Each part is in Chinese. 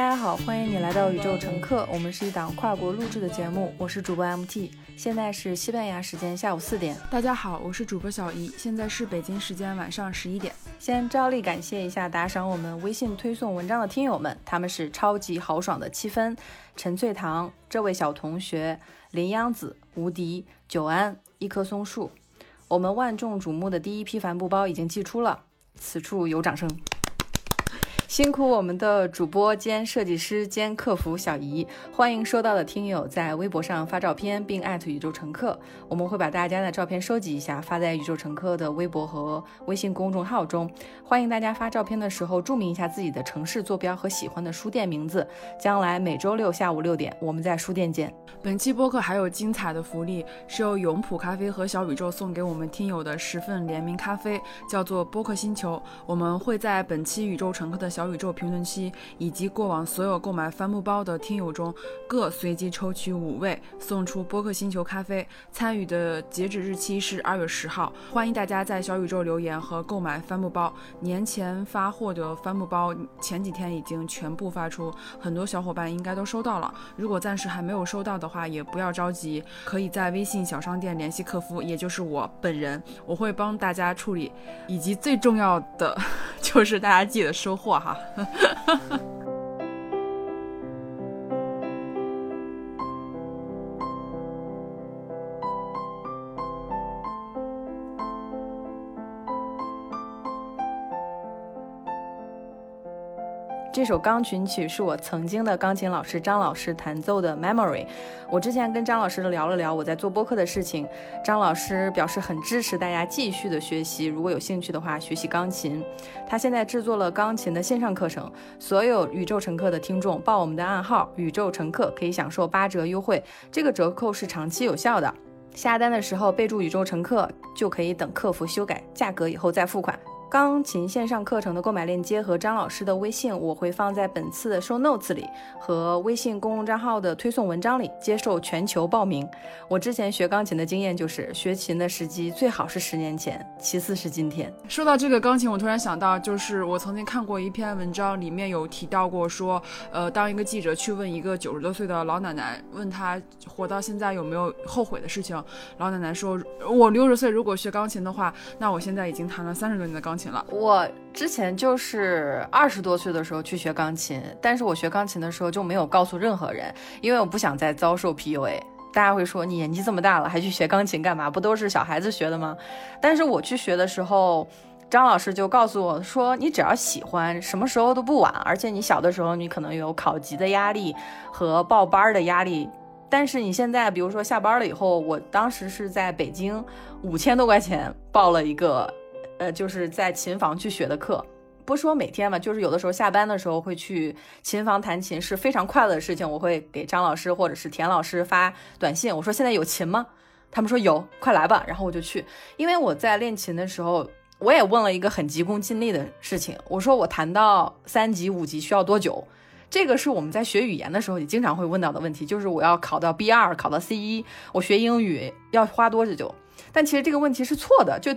大家好，欢迎你来到宇宙乘客。我们是一档跨国录制的节目，我是主播 MT，现在是西班牙时间下午四点。大家好，我是主播小姨，现在是北京时间晚上十一点。先照例感谢一下打赏我们微信推送文章的听友们，他们是超级豪爽的七分、陈翠堂、这位小同学、林央子、无敌、久安、一棵松树。我们万众瞩目的第一批帆布包已经寄出了，此处有掌声。辛苦我们的主播兼设计师兼客服小姨，欢迎收到的听友在微博上发照片并艾特宇宙乘客，我们会把大家的照片收集一下发在宇宙乘客的微博和微信公众号中。欢迎大家发照片的时候注明一下自己的城市坐标和喜欢的书店名字。将来每周六下午六点，我们在书店见。本期播客还有精彩的福利，是由永璞咖啡和小宇宙送给我们听友的十份联名咖啡，叫做播客星球。我们会在本期宇宙乘客的小小宇宙评论区以及过往所有购买帆布包的听友中，各随机抽取五位送出播客星球咖啡。参与的截止日期是二月十号，欢迎大家在小宇宙留言和购买帆布包。年前发货的帆布包前几天已经全部发出，很多小伙伴应该都收到了。如果暂时还没有收到的话，也不要着急，可以在微信小商店联系客服，也就是我本人，我会帮大家处理。以及最重要的 就是大家记得收货哈。哈哈哈哈这首钢琴曲是我曾经的钢琴老师张老师弹奏的《Memory》。我之前跟张老师聊了聊我在做播客的事情，张老师表示很支持大家继续的学习，如果有兴趣的话学习钢琴。他现在制作了钢琴的线上课程，所有宇宙乘客的听众报我们的暗号“宇宙乘客”可以享受八折优惠，这个折扣是长期有效的。下单的时候备注“宇宙乘客”就可以等客服修改价格以后再付款。钢琴线上课程的购买链接和张老师的微信，我会放在本次的 show notes 里和微信公共账号的推送文章里，接受全球报名。我之前学钢琴的经验就是，学琴的时机最好是十年前，其次是今天。说到这个钢琴，我突然想到，就是我曾经看过一篇文章，里面有提到过说，呃，当一个记者去问一个九十多岁的老奶奶，问她活到现在有没有后悔的事情，老奶奶说，我六十岁如果学钢琴的话，那我现在已经弹了三十多年的钢琴。我之前就是二十多岁的时候去学钢琴，但是我学钢琴的时候就没有告诉任何人，因为我不想再遭受 PUA。大家会说你年纪这么大了还去学钢琴干嘛？不都是小孩子学的吗？但是我去学的时候，张老师就告诉我说，你只要喜欢，什么时候都不晚。而且你小的时候你可能有考级的压力和报班的压力，但是你现在比如说下班了以后，我当时是在北京，五千多块钱报了一个。呃，就是在琴房去学的课，不说每天嘛，就是有的时候下班的时候会去琴房弹琴，是非常快乐的事情。我会给张老师或者是田老师发短信，我说现在有琴吗？他们说有，快来吧。然后我就去，因为我在练琴的时候，我也问了一个很急功近利的事情，我说我弹到三级、五级需要多久？这个是我们在学语言的时候也经常会问到的问题，就是我要考到 B 二，考到 C 一，我学英语要花多久？但其实这个问题是错的，就。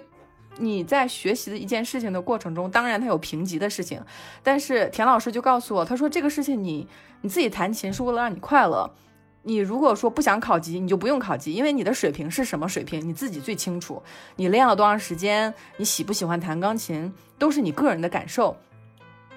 你在学习的一件事情的过程中，当然它有评级的事情，但是田老师就告诉我，他说这个事情你你自己弹琴是为了让你快乐，你如果说不想考级，你就不用考级，因为你的水平是什么水平你自己最清楚，你练了多长时间，你喜不喜欢弹钢琴都是你个人的感受。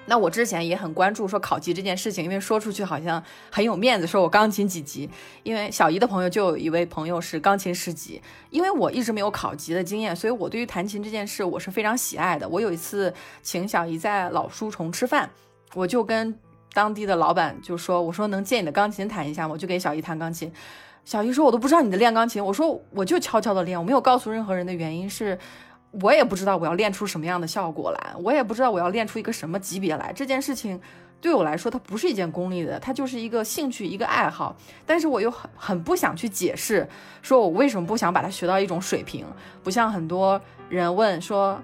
那我之前也很关注说考级这件事情，因为说出去好像很有面子，说我钢琴几级。因为小姨的朋友就有一位朋友是钢琴十级，因为我一直没有考级的经验，所以我对于弹琴这件事我是非常喜爱的。我有一次请小姨在老书虫吃饭，我就跟当地的老板就说，我说能借你的钢琴弹一下吗？我就给小姨弹钢琴。小姨说我都不知道你的练钢琴，我说我就悄悄的练，我没有告诉任何人的原因是。我也不知道我要练出什么样的效果来，我也不知道我要练出一个什么级别来。这件事情对我来说，它不是一件功利的，它就是一个兴趣，一个爱好。但是我又很很不想去解释，说我为什么不想把它学到一种水平。不像很多人问说，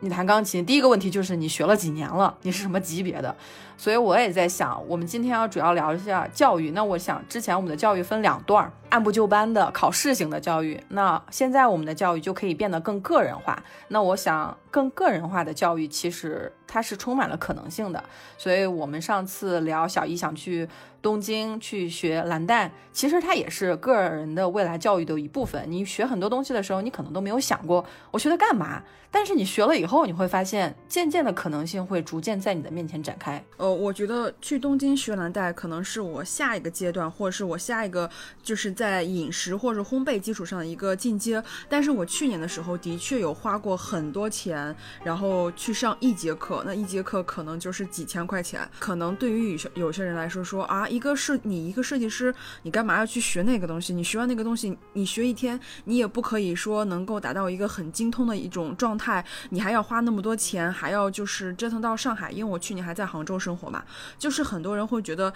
你弹钢琴第一个问题就是你学了几年了，你是什么级别的？所以我也在想，我们今天要主要聊一下教育。那我想，之前我们的教育分两段，按部就班的考试型的教育。那现在我们的教育就可以变得更个人化。那我想，更个人化的教育其实它是充满了可能性的。所以我们上次聊小姨想去。东京去学蓝带，其实它也是个人的未来教育的一部分。你学很多东西的时候，你可能都没有想过我学它干嘛。但是你学了以后，你会发现渐渐的可能性会逐渐在你的面前展开。呃，我觉得去东京学蓝带可能是我下一个阶段，或者是我下一个就是在饮食或者烘焙基础上的一个进阶。但是我去年的时候的确有花过很多钱，然后去上一节课，那一节课可能就是几千块钱。可能对于有些有些人来说说啊。一个是你一个设计师，你干嘛要去学那个东西？你学完那个东西，你学一天，你也不可以说能够达到一个很精通的一种状态。你还要花那么多钱，还要就是折腾到上海，因为我去年还在杭州生活嘛，就是很多人会觉得。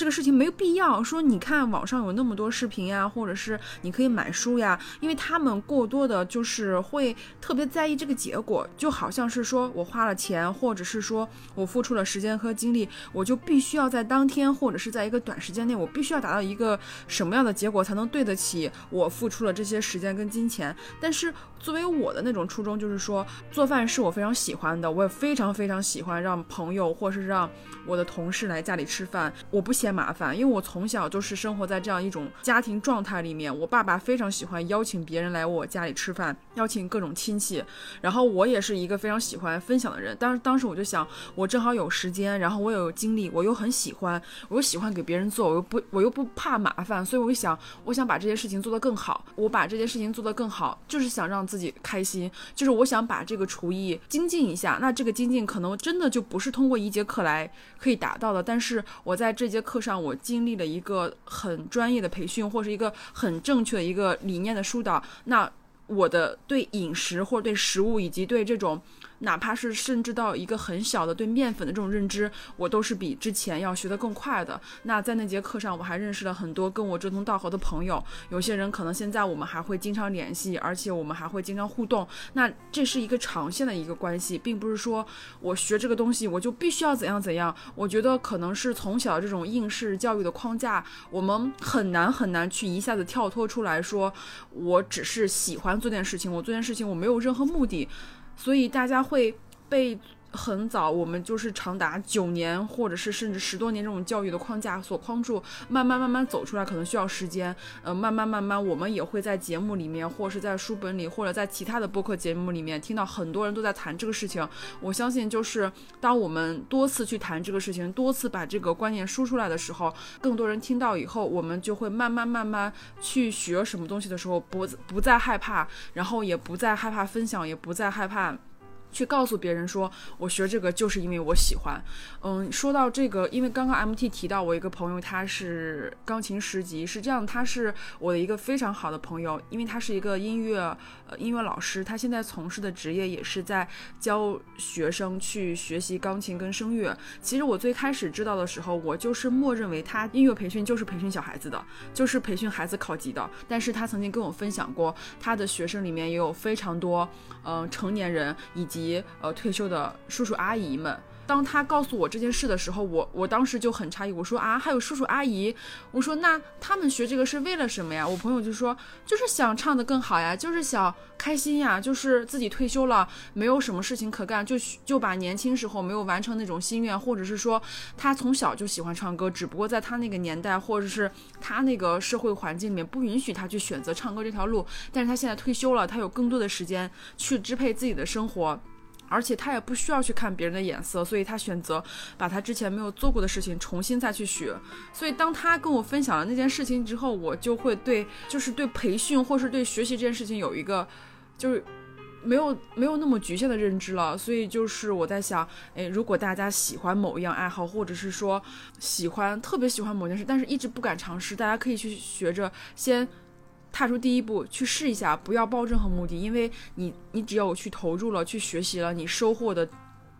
这个事情没有必要说，你看网上有那么多视频呀，或者是你可以买书呀，因为他们过多的就是会特别在意这个结果，就好像是说我花了钱，或者是说我付出了时间和精力，我就必须要在当天或者是在一个短时间内，我必须要达到一个什么样的结果才能对得起我付出了这些时间跟金钱。但是作为我的那种初衷，就是说做饭是我非常喜欢的，我也非常非常喜欢让朋友或是让我的同事来家里吃饭，我不嫌。麻烦，因为我从小就是生活在这样一种家庭状态里面。我爸爸非常喜欢邀请别人来我家里吃饭，邀请各种亲戚。然后我也是一个非常喜欢分享的人。当当时我就想，我正好有时间，然后我有精力，我又很喜欢，我又喜欢给别人做，我又不我又不怕麻烦，所以我就想，我想把这些事情做得更好。我把这件事情做得更好，就是想让自己开心，就是我想把这个厨艺精进一下。那这个精进可能真的就不是通过一节课来可以达到的，但是我在这节课。上我经历了一个很专业的培训，或是一个很正确的一个理念的疏导，那我的对饮食或者对食物以及对这种。哪怕是甚至到一个很小的对面粉的这种认知，我都是比之前要学得更快的。那在那节课上，我还认识了很多跟我志同道合的朋友。有些人可能现在我们还会经常联系，而且我们还会经常互动。那这是一个长线的一个关系，并不是说我学这个东西我就必须要怎样怎样。我觉得可能是从小这种应试教育的框架，我们很难很难去一下子跳脱出来说，我只是喜欢做件事情，我做件事情我没有任何目的。所以大家会被。很早，我们就是长达九年，或者是甚至十多年这种教育的框架所框住，慢慢慢慢走出来，可能需要时间。呃，慢慢慢慢，我们也会在节目里面，或者是在书本里，或者在其他的播客节目里面，听到很多人都在谈这个事情。我相信，就是当我们多次去谈这个事情，多次把这个观念输出来的时候，更多人听到以后，我们就会慢慢慢慢去学什么东西的时候，不不再害怕，然后也不再害怕分享，也不再害怕。去告诉别人说，我学这个就是因为我喜欢。嗯，说到这个，因为刚刚 MT 提到我一个朋友，他是钢琴十级，是这样，他是我的一个非常好的朋友，因为他是一个音乐呃音乐老师，他现在从事的职业也是在教学生去学习钢琴跟声乐。其实我最开始知道的时候，我就是默认为他音乐培训就是培训小孩子的，就是培训孩子考级的。但是他曾经跟我分享过，他的学生里面也有非常多嗯成年人以及。及呃退休的叔叔阿姨们。当他告诉我这件事的时候，我我当时就很诧异，我说啊，还有叔叔阿姨，我说那他们学这个是为了什么呀？我朋友就说，就是想唱得更好呀，就是想开心呀，就是自己退休了，没有什么事情可干，就就把年轻时候没有完成那种心愿，或者是说他从小就喜欢唱歌，只不过在他那个年代或者是他那个社会环境里面不允许他去选择唱歌这条路，但是他现在退休了，他有更多的时间去支配自己的生活。而且他也不需要去看别人的眼色，所以他选择把他之前没有做过的事情重新再去学。所以当他跟我分享了那件事情之后，我就会对，就是对培训或是对学习这件事情有一个，就是没有没有那么局限的认知了。所以就是我在想，诶，如果大家喜欢某一样爱好，或者是说喜欢特别喜欢某件事，但是一直不敢尝试，大家可以去学着先。踏出第一步去试一下，不要抱任何目的，因为你你只要去投入了，去学习了，你收获的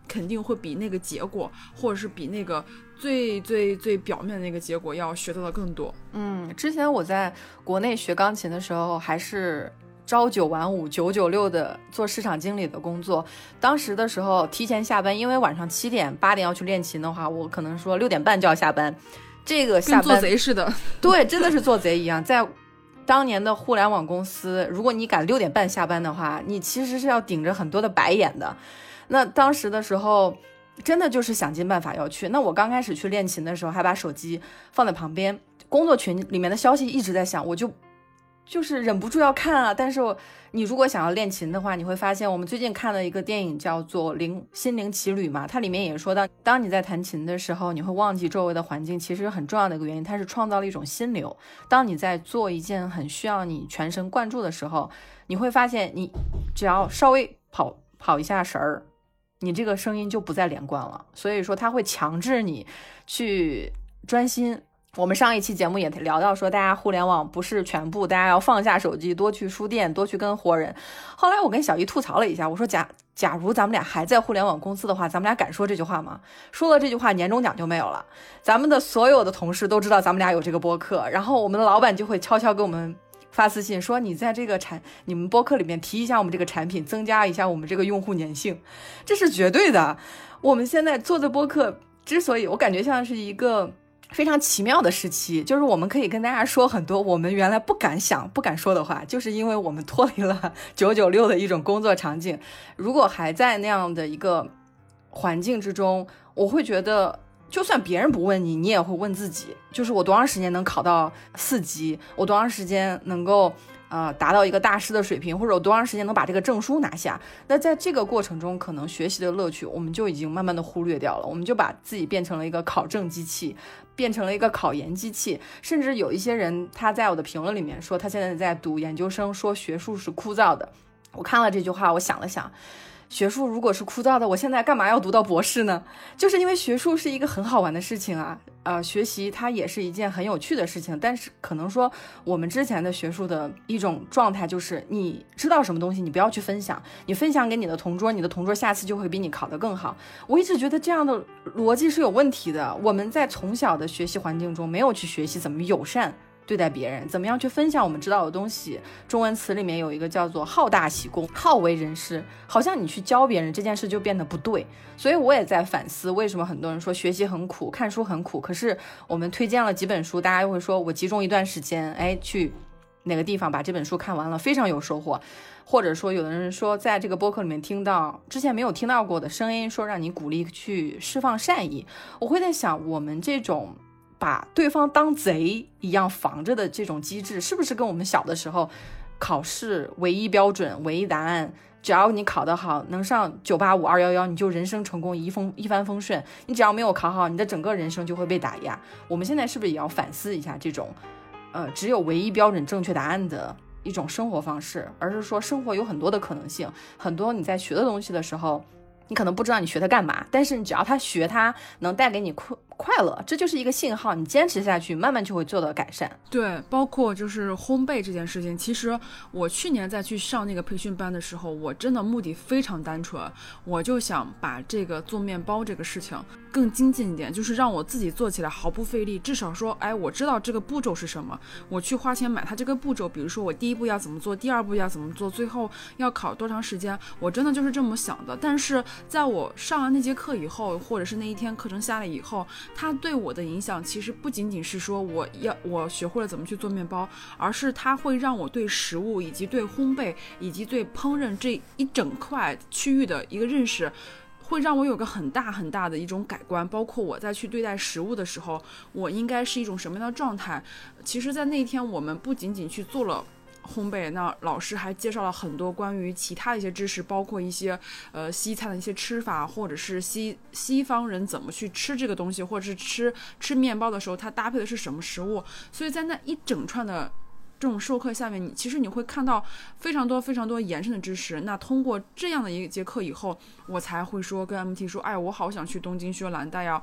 肯定会比那个结果，或者是比那个最最最表面的那个结果要学到的更多。嗯，之前我在国内学钢琴的时候，还是。朝九晚五、九九六的做市场经理的工作。当时的时候提前下班，因为晚上七点八点要去练琴的话，我可能说六点半就要下班。这个下班做贼似的，对，真的是做贼一样。在当年的互联网公司，如果你敢六点半下班的话，你其实是要顶着很多的白眼的。那当时的时候，真的就是想尽办法要去。那我刚开始去练琴的时候，还把手机放在旁边，工作群里面的消息一直在响，我就。就是忍不住要看啊！但是你如果想要练琴的话，你会发现我们最近看了一个电影叫做《灵心灵奇旅》嘛，它里面也说到，当你在弹琴的时候，你会忘记周围的环境，其实很重要的一个原因，它是创造了一种心流。当你在做一件很需要你全神贯注的时候，你会发现你只要稍微跑跑一下神儿，你这个声音就不再连贯了。所以说，它会强制你去专心。我们上一期节目也聊到说，大家互联网不是全部，大家要放下手机，多去书店，多去跟活人。后来我跟小姨吐槽了一下，我说假假如咱们俩还在互联网公司的话，咱们俩敢说这句话吗？说了这句话，年终奖就没有了。咱们的所有的同事都知道咱们俩有这个播客，然后我们的老板就会悄悄给我们发私信说，你在这个产你们播客里面提一下我们这个产品，增加一下我们这个用户粘性，这是绝对的。我们现在做的播客之所以我感觉像是一个。非常奇妙的时期，就是我们可以跟大家说很多我们原来不敢想、不敢说的话，就是因为我们脱离了 九九六的一种工作场景。如果还在那样的一个环境之中，我会觉得，就算别人不问你，你也会问自己：就是我多长时间能考到四级？我多长时间能够？啊，达到一个大师的水平，或者有多长时间能把这个证书拿下？那在这个过程中，可能学习的乐趣我们就已经慢慢的忽略掉了。我们就把自己变成了一个考证机器，变成了一个考研机器。甚至有一些人他在我的评论里面说，他现在在读研究生，说学术是枯燥的。我看了这句话，我想了想。学术如果是枯燥的，我现在干嘛要读到博士呢？就是因为学术是一个很好玩的事情啊，呃，学习它也是一件很有趣的事情。但是可能说我们之前的学术的一种状态就是，你知道什么东西，你不要去分享，你分享给你的同桌，你的同桌下次就会比你考得更好。我一直觉得这样的逻辑是有问题的。我们在从小的学习环境中没有去学习怎么友善。对待别人，怎么样去分享我们知道的东西？中文词里面有一个叫做“好大喜功”，好为人师，好像你去教别人这件事就变得不对。所以我也在反思，为什么很多人说学习很苦，看书很苦？可是我们推荐了几本书，大家又会说我集中一段时间，哎，去哪个地方把这本书看完了，非常有收获。或者说，有的人说在这个播客里面听到之前没有听到过的声音，说让你鼓励去释放善意。我会在想，我们这种。把对方当贼一样防着的这种机制，是不是跟我们小的时候考试唯一标准、唯一答案，只要你考得好，能上九八五、二幺幺，你就人生成功、一风一帆风顺；你只要没有考好，你的整个人生就会被打压。我们现在是不是也要反思一下这种，呃，只有唯一标准、正确答案的一种生活方式，而是说生活有很多的可能性，很多你在学的东西的时候，你可能不知道你学它干嘛，但是你只要它学它能带给你快。快乐，这就是一个信号。你坚持下去，慢慢就会做到改善。对，包括就是烘焙这件事情。其实我去年在去上那个培训班的时候，我真的目的非常单纯，我就想把这个做面包这个事情更精进一点，就是让我自己做起来毫不费力。至少说，哎，我知道这个步骤是什么，我去花钱买它这个步骤。比如说，我第一步要怎么做，第二步要怎么做，最后要烤多长时间，我真的就是这么想的。但是在我上完那节课以后，或者是那一天课程下来以后，它对我的影响其实不仅仅是说我要我学会了怎么去做面包，而是它会让我对食物以及对烘焙以及对烹饪这一整块区域的一个认识，会让我有个很大很大的一种改观。包括我在去对待食物的时候，我应该是一种什么样的状态？其实，在那天我们不仅仅去做了。烘焙，那老师还介绍了很多关于其他的一些知识，包括一些呃西餐的一些吃法，或者是西西方人怎么去吃这个东西，或者是吃吃面包的时候，它搭配的是什么食物。所以在那一整串的这种授课下面，你其实你会看到非常多非常多延伸的知识。那通过这样的一节课以后，我才会说跟 MT 说，哎，我好想去东京学蓝带呀。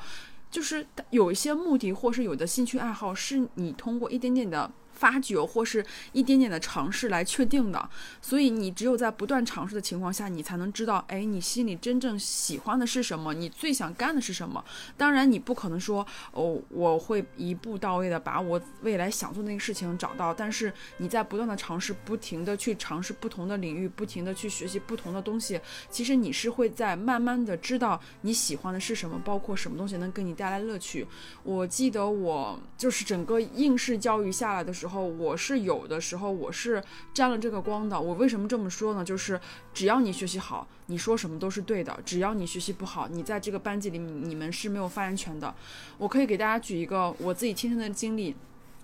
就是有一些目的，或是有的兴趣爱好，是你通过一点点的。发掘或是一点点的尝试来确定的，所以你只有在不断尝试的情况下，你才能知道，哎，你心里真正喜欢的是什么，你最想干的是什么。当然，你不可能说，哦，我会一步到位的把我未来想做那个事情找到，但是你在不断的尝试，不停的去尝试不同的领域，不停的去学习不同的东西，其实你是会在慢慢的知道你喜欢的是什么，包括什么东西能给你带来乐趣。我记得我就是整个应试教育下来的时候。后我是有的时候我是沾了这个光的。我为什么这么说呢？就是只要你学习好，你说什么都是对的；只要你学习不好，你在这个班级里你们是没有发言权的。我可以给大家举一个我自己亲身的经历。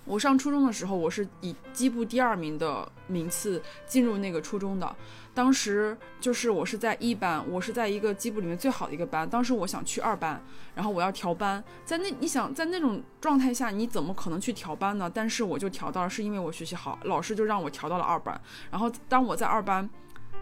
我上初中的时候，我是以基部第二名的名次进入那个初中的。当时就是我是在一班，我是在一个机部里面最好的一个班。当时我想去二班，然后我要调班。在那你想在那种状态下，你怎么可能去调班呢？但是我就调到了，是因为我学习好，老师就让我调到了二班。然后当我在二班。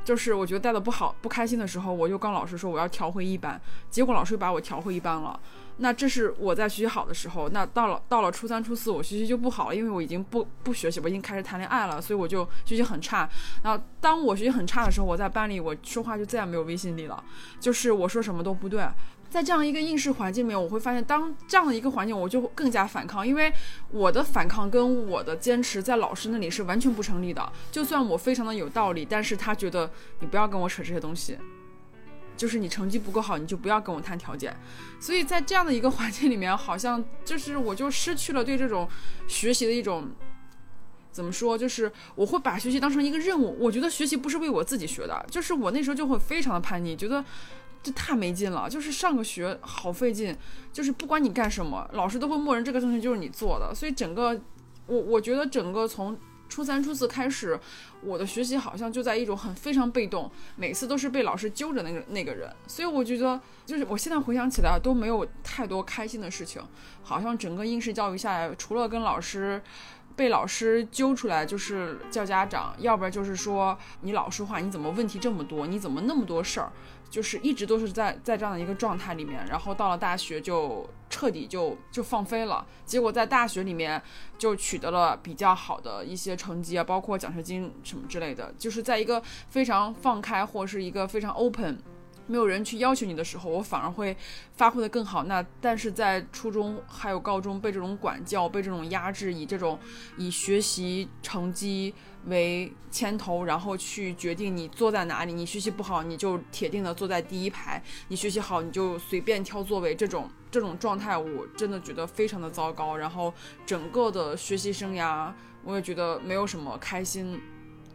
就是我觉得带的不好、不开心的时候，我就跟老师说我要调回一班，结果老师又把我调回一班了。那这是我在学习好的时候，那到了到了初三、初四，我学习就不好了，因为我已经不不学习，我已经开始谈恋爱了，所以我就学习很差。然后当我学习很差的时候，我在班里我说话就再也没有威信力了，就是我说什么都不对。在这样一个应试环境里面，我会发现，当这样的一个环境，我就更加反抗，因为我的反抗跟我的坚持在老师那里是完全不成立的。就算我非常的有道理，但是他觉得你不要跟我扯这些东西，就是你成绩不够好，你就不要跟我谈条件。所以在这样的一个环境里面，好像就是我就失去了对这种学习的一种怎么说，就是我会把学习当成一个任务。我觉得学习不是为我自己学的，就是我那时候就会非常的叛逆，觉得。这太没劲了，就是上个学好费劲，就是不管你干什么，老师都会默认这个东西就是你做的，所以整个我我觉得整个从初三初四开始，我的学习好像就在一种很非常被动，每次都是被老师揪着那个那个人，所以我觉得就是我现在回想起来都没有太多开心的事情，好像整个应试教育下来，除了跟老师。被老师揪出来就是叫家长，要不然就是说你老实话，你怎么问题这么多？你怎么那么多事儿？就是一直都是在在这样的一个状态里面，然后到了大学就彻底就就放飞了。结果在大学里面就取得了比较好的一些成绩啊，包括奖学金什么之类的，就是在一个非常放开或是一个非常 open。没有人去要求你的时候，我反而会发挥的更好。那但是在初中还有高中被这种管教、被这种压制，以这种以学习成绩为牵头，然后去决定你坐在哪里。你学习不好，你就铁定的坐在第一排；你学习好，你就随便挑座位。这种这种状态，我真的觉得非常的糟糕。然后整个的学习生涯，我也觉得没有什么开心。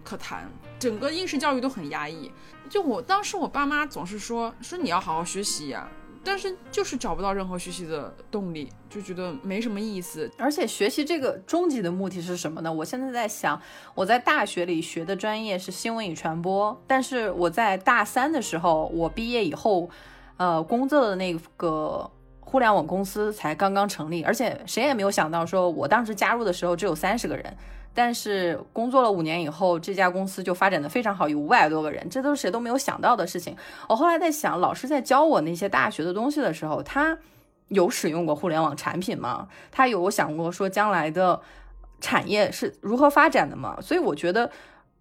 可谈，整个应试教育都很压抑。就我当时，我爸妈总是说说你要好好学习呀，但是就是找不到任何学习的动力，就觉得没什么意思。而且学习这个终极的目的是什么呢？我现在在想，我在大学里学的专业是新闻与传播，但是我在大三的时候，我毕业以后，呃，工作的那个互联网公司才刚刚成立，而且谁也没有想到，说我当时加入的时候只有三十个人。但是工作了五年以后，这家公司就发展的非常好，有五百多个人，这都是谁都没有想到的事情。我后来在想，老师在教我那些大学的东西的时候，他有使用过互联网产品吗？他有想过说将来的产业是如何发展的吗？所以我觉得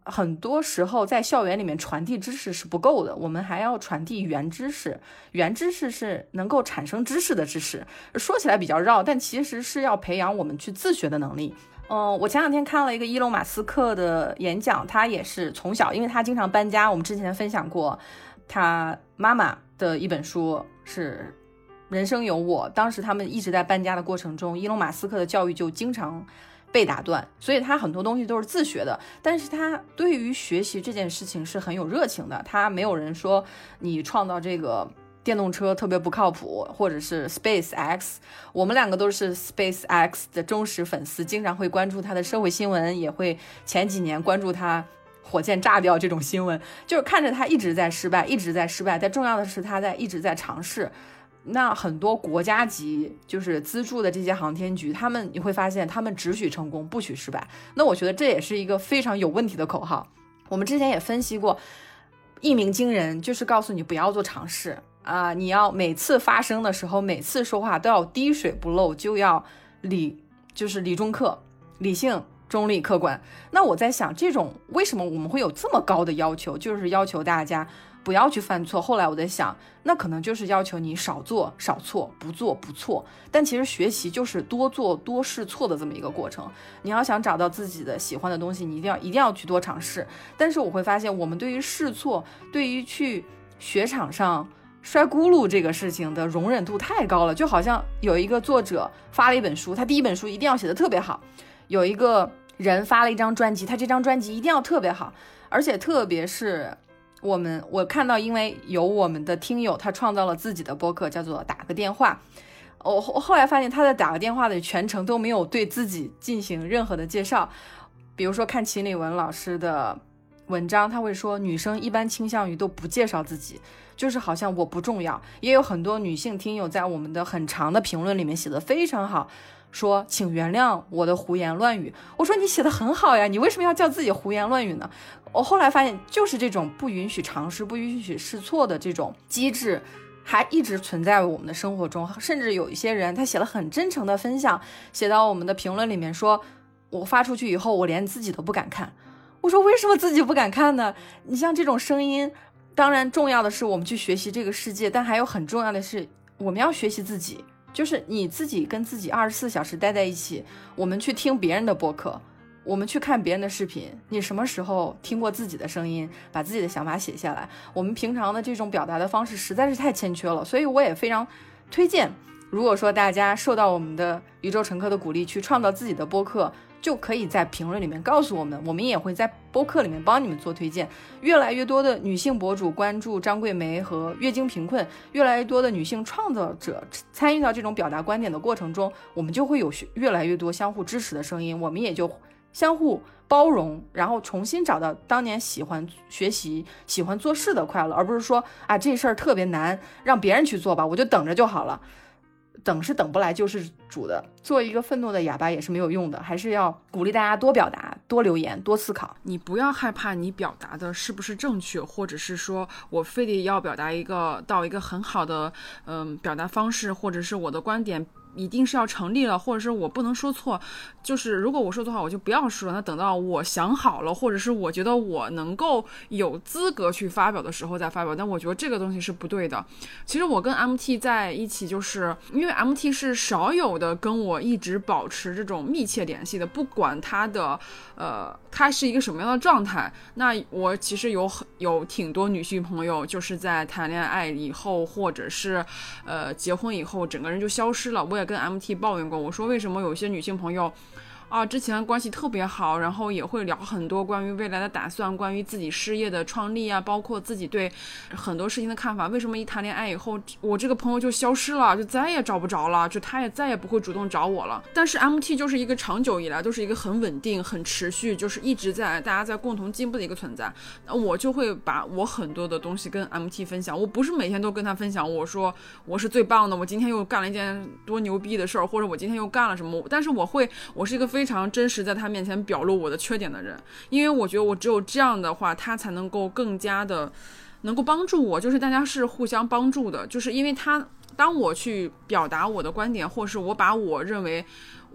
很多时候在校园里面传递知识是不够的，我们还要传递原知识。原知识是能够产生知识的知识，说起来比较绕，但其实是要培养我们去自学的能力。嗯，我前两天看了一个伊隆马斯克的演讲，他也是从小，因为他经常搬家。我们之前分享过，他妈妈的一本书是《人生有我》。当时他们一直在搬家的过程中，伊隆马斯克的教育就经常被打断，所以他很多东西都是自学的。但是他对于学习这件事情是很有热情的。他没有人说你创造这个。电动车特别不靠谱，或者是 Space X，我们两个都是 Space X 的忠实粉丝，经常会关注他的社会新闻，也会前几年关注他火箭炸掉这种新闻，就是看着他一直在失败，一直在失败。但重要的是他在一直在尝试。那很多国家级就是资助的这些航天局，他们你会发现他们只许成功，不许失败。那我觉得这也是一个非常有问题的口号。我们之前也分析过，一鸣惊人就是告诉你不要做尝试。啊！你要每次发声的时候，每次说话都要滴水不漏，就要理，就是理中客，理性中立客观。那我在想，这种为什么我们会有这么高的要求，就是要求大家不要去犯错。后来我在想，那可能就是要求你少做少错，不做不错。但其实学习就是多做多试错的这么一个过程。你要想找到自己的喜欢的东西，你一定要一定要去多尝试。但是我会发现，我们对于试错，对于去雪场上。摔咕噜这个事情的容忍度太高了，就好像有一个作者发了一本书，他第一本书一定要写的特别好；有一个人发了一张专辑，他这张专辑一定要特别好。而且特别是我们，我看到，因为有我们的听友，他创造了自己的播客，叫做打个电话。我后后来发现他在打个电话的全程都没有对自己进行任何的介绍，比如说看秦理文老师的文章，他会说女生一般倾向于都不介绍自己。就是好像我不重要，也有很多女性听友在我们的很长的评论里面写的非常好，说请原谅我的胡言乱语。我说你写的很好呀，你为什么要叫自己胡言乱语呢？我后来发现，就是这种不允许尝试、不允许试错的这种机制，还一直存在我们的生活中。甚至有一些人，他写了很真诚的分享，写到我们的评论里面，说我发出去以后，我连自己都不敢看。我说为什么自己不敢看呢？你像这种声音。当然，重要的是我们去学习这个世界，但还有很重要的是，我们要学习自己，就是你自己跟自己二十四小时待在一起。我们去听别人的播客，我们去看别人的视频。你什么时候听过自己的声音，把自己的想法写下来？我们平常的这种表达的方式实在是太欠缺了，所以我也非常推荐，如果说大家受到我们的宇宙乘客的鼓励，去创造自己的播客。就可以在评论里面告诉我们，我们也会在播客里面帮你们做推荐。越来越多的女性博主关注张桂梅和月经贫困，越来越多的女性创造者参与到这种表达观点的过程中，我们就会有越来越多相互支持的声音，我们也就相互包容，然后重新找到当年喜欢学习、喜欢做事的快乐，而不是说啊这事儿特别难，让别人去做吧，我就等着就好了。等是等不来救世主的，做一个愤怒的哑巴也是没有用的，还是要鼓励大家多表达、多留言、多思考。你不要害怕你表达的是不是正确，或者是说我非得要表达一个到一个很好的嗯表达方式，或者是我的观点。一定是要成立了，或者是我不能说错，就是如果我说错话，我就不要说。那等到我想好了，或者是我觉得我能够有资格去发表的时候再发表。但我觉得这个东西是不对的。其实我跟 MT 在一起，就是因为 MT 是少有的跟我一直保持这种密切联系的，不管他的呃他是一个什么样的状态。那我其实有很有挺多女性朋友，就是在谈恋爱以后，或者是呃结婚以后，整个人就消失了。我也。跟 MT 抱怨过，我说为什么有些女性朋友。啊，之前关系特别好，然后也会聊很多关于未来的打算，关于自己事业的创立啊，包括自己对很多事情的看法。为什么一谈恋爱以后，我这个朋友就消失了，就再也找不着了，就他也再也不会主动找我了。但是 MT 就是一个长久以来都是一个很稳定、很持续，就是一直在大家在共同进步的一个存在。那我就会把我很多的东西跟 MT 分享，我不是每天都跟他分享，我说我是最棒的，我今天又干了一件多牛逼的事儿，或者我今天又干了什么。但是我会，我是一个。非常真实，在他面前表露我的缺点的人，因为我觉得我只有这样的话，他才能够更加的能够帮助我，就是大家是互相帮助的，就是因为他当我去表达我的观点，或是我把我认为。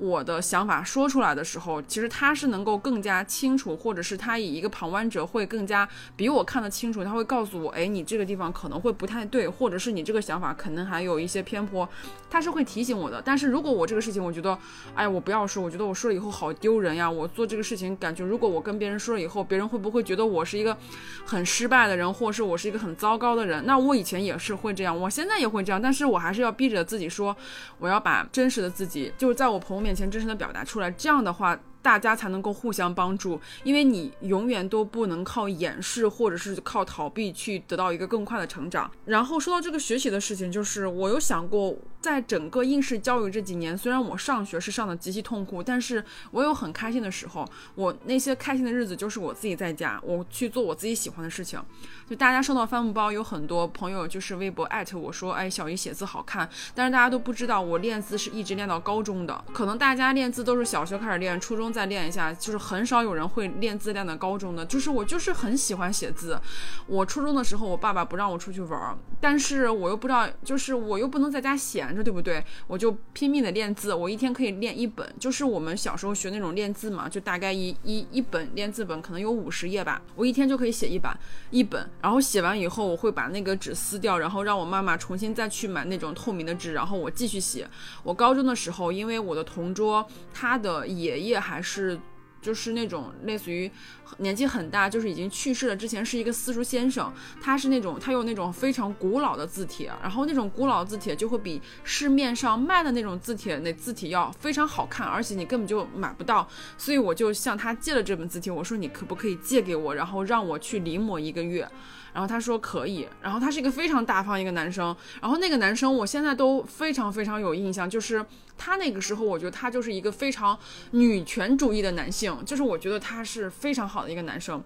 我的想法说出来的时候，其实他是能够更加清楚，或者是他以一个旁观者会更加比我看得清楚，他会告诉我，哎，你这个地方可能会不太对，或者是你这个想法可能还有一些偏颇，他是会提醒我的。但是如果我这个事情，我觉得，哎，我不要说，我觉得我说了以后好丢人呀，我做这个事情感觉，如果我跟别人说了以后，别人会不会觉得我是一个很失败的人，或者是我是一个很糟糕的人？那我以前也是会这样，我现在也会这样，但是我还是要逼着自己说，我要把真实的自己，就是在我朋友面。面前真实的表达出来，这样的话。大家才能够互相帮助，因为你永远都不能靠掩饰或者是靠逃避去得到一个更快的成长。然后说到这个学习的事情，就是我有想过，在整个应试教育这几年，虽然我上学是上的极其痛苦，但是我有很开心的时候。我那些开心的日子，就是我自己在家，我去做我自己喜欢的事情。就大家收到帆布包，有很多朋友就是微博艾特我说，哎，小姨写字好看。但是大家都不知道，我练字是一直练到高中的。可能大家练字都是小学开始练，初中。再练一下，就是很少有人会练字练到高中的。就是我就是很喜欢写字。我初中的时候，我爸爸不让我出去玩，但是我又不知道，就是我又不能在家闲着，对不对？我就拼命的练字，我一天可以练一本。就是我们小时候学那种练字嘛，就大概一一一本练字本可能有五十页吧，我一天就可以写一版一本。然后写完以后，我会把那个纸撕掉，然后让我妈妈重新再去买那种透明的纸，然后我继续写。我高中的时候，因为我的同桌他的爷爷还是。就是那种类似于年纪很大，就是已经去世了。之前是一个私塾先生，他是那种他有那种非常古老的字帖，然后那种古老字帖就会比市面上卖的那种字帖那字体要非常好看，而且你根本就买不到。所以我就向他借了这本字帖，我说你可不可以借给我，然后让我去临摹一个月。然后他说可以，然后他是一个非常大方一个男生，然后那个男生我现在都非常非常有印象，就是他那个时候我觉得他就是一个非常女权主义的男性，就是我觉得他是非常好的一个男生，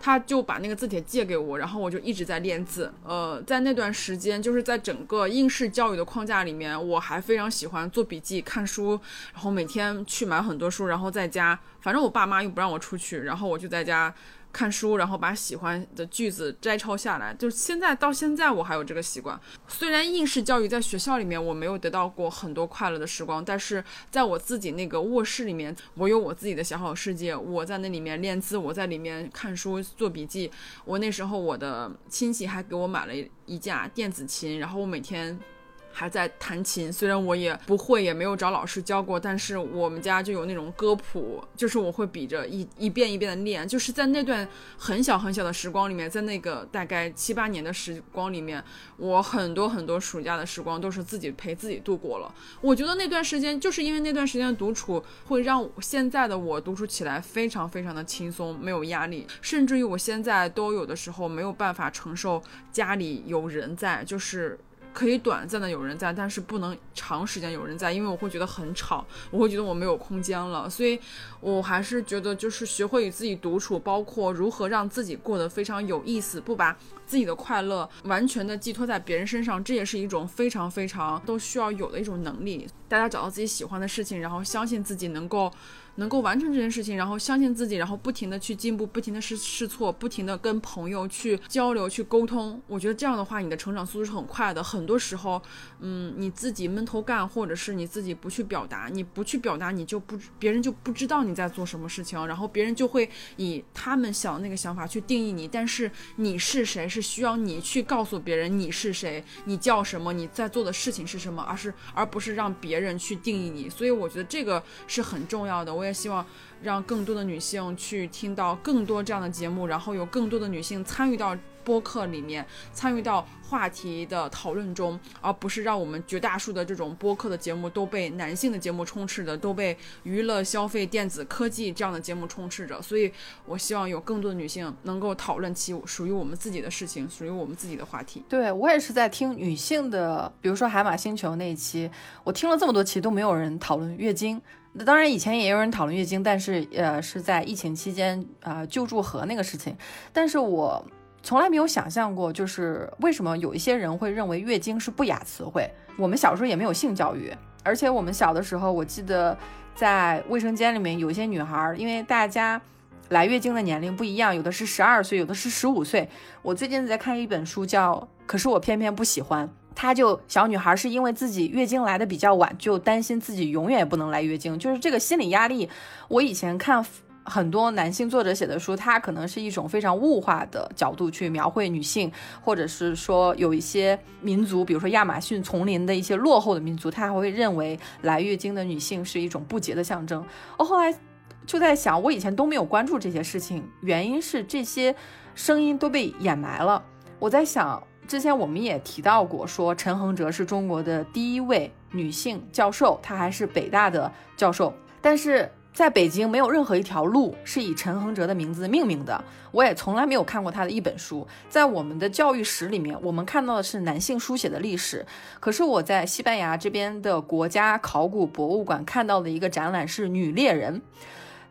他就把那个字帖借给我，然后我就一直在练字。呃，在那段时间，就是在整个应试教育的框架里面，我还非常喜欢做笔记、看书，然后每天去买很多书，然后在家，反正我爸妈又不让我出去，然后我就在家。看书，然后把喜欢的句子摘抄下来。就是现在到现在，我还有这个习惯。虽然应试教育在学校里面我没有得到过很多快乐的时光，但是在我自己那个卧室里面，我有我自己的小小世界。我在那里面练字，我在里面看书做笔记。我那时候我的亲戚还给我买了一架电子琴，然后我每天。还在弹琴，虽然我也不会，也没有找老师教过，但是我们家就有那种歌谱，就是我会比着一一遍一遍的练。就是在那段很小很小的时光里面，在那个大概七八年的时光里面，我很多很多暑假的时光都是自己陪自己度过了。我觉得那段时间就是因为那段时间的独处，会让现在的我独处起来非常非常的轻松，没有压力，甚至于我现在都有的时候没有办法承受家里有人在，就是。可以短暂的有人在，但是不能长时间有人在，因为我会觉得很吵，我会觉得我没有空间了。所以，我还是觉得就是学会与自己独处，包括如何让自己过得非常有意思，不把自己的快乐完全的寄托在别人身上，这也是一种非常非常都需要有的一种能力。大家找到自己喜欢的事情，然后相信自己能够。能够完成这件事情，然后相信自己，然后不停的去进步，不停的试试错，不停的跟朋友去交流、去沟通。我觉得这样的话，你的成长速度是很快的。很多时候，嗯，你自己闷头干，或者是你自己不去表达，你不去表达，你就不别人就不知道你在做什么事情，然后别人就会以他们想那个想法去定义你。但是你是谁，是需要你去告诉别人你是谁，你叫什么，你在做的事情是什么，而是而不是让别人去定义你。所以我觉得这个是很重要的。我。也希望让更多的女性去听到更多这样的节目，然后有更多的女性参与到播客里面，参与到话题的讨论中，而不是让我们绝大数的这种播客的节目都被男性的节目充斥着，都被娱乐、消费、电子科技这样的节目充斥着。所以，我希望有更多的女性能够讨论起属于我们自己的事情，属于我们自己的话题。对我也是在听女性的，比如说海马星球那一期，我听了这么多期都没有人讨论月经。那当然，以前也有人讨论月经，但是呃，是在疫情期间啊，救助和那个事情。但是我从来没有想象过，就是为什么有一些人会认为月经是不雅词汇。我们小时候也没有性教育，而且我们小的时候，我记得在卫生间里面有一些女孩，因为大家来月经的年龄不一样，有的是十二岁，有的是十五岁。我最近在看一本书，叫《可是我偏偏不喜欢》。她就小女孩是因为自己月经来的比较晚，就担心自己永远也不能来月经，就是这个心理压力。我以前看很多男性作者写的书，他可能是一种非常物化的角度去描绘女性，或者是说有一些民族，比如说亚马逊丛林的一些落后的民族，他还会认为来月经的女性是一种不洁的象征。我后来就在想，我以前都没有关注这些事情，原因是这些声音都被掩埋了。我在想。之前我们也提到过，说陈恒哲是中国的第一位女性教授，她还是北大的教授。但是在北京，没有任何一条路是以陈恒哲的名字命名的。我也从来没有看过他的一本书。在我们的教育史里面，我们看到的是男性书写的历史。可是我在西班牙这边的国家考古博物馆看到的一个展览是女猎人，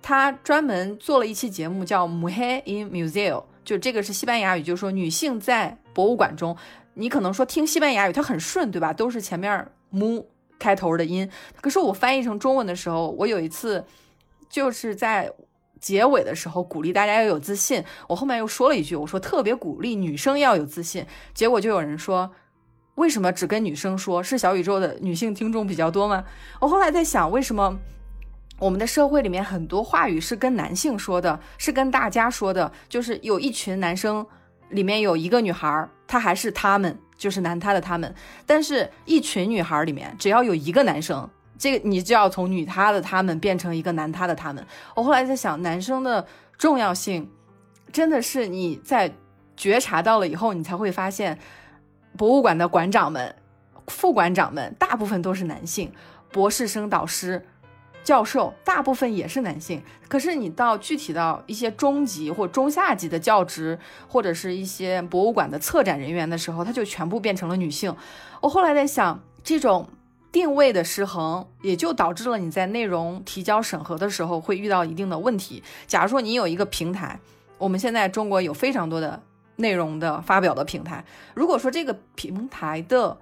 他专门做了一期节目叫《Mujer in Museo》。就这个是西班牙语，就是说女性在博物馆中，你可能说听西班牙语它很顺，对吧？都是前面 mu 开头的音。可是我翻译成中文的时候，我有一次就是在结尾的时候鼓励大家要有自信。我后面又说了一句，我说特别鼓励女生要有自信。结果就有人说，为什么只跟女生说？是小宇宙的女性听众比较多吗？我后来在想，为什么我们的社会里面很多话语是跟男性说的，是跟大家说的，就是有一群男生里面有一个女孩，她还是他们，就是男他的他们。但是，一群女孩里面只要有一个男生。这个你就要从女他的他们变成一个男他的他们。我后来在想，男生的重要性，真的是你在觉察到了以后，你才会发现，博物馆的馆长们、副馆长们大部分都是男性，博士生导师、教授大部分也是男性。可是你到具体到一些中级或中下级的教职，或者是一些博物馆的策展人员的时候，他就全部变成了女性。我后来在想，这种。定位的失衡，也就导致了你在内容提交审核的时候会遇到一定的问题。假如说你有一个平台，我们现在中国有非常多的内容的发表的平台，如果说这个平台的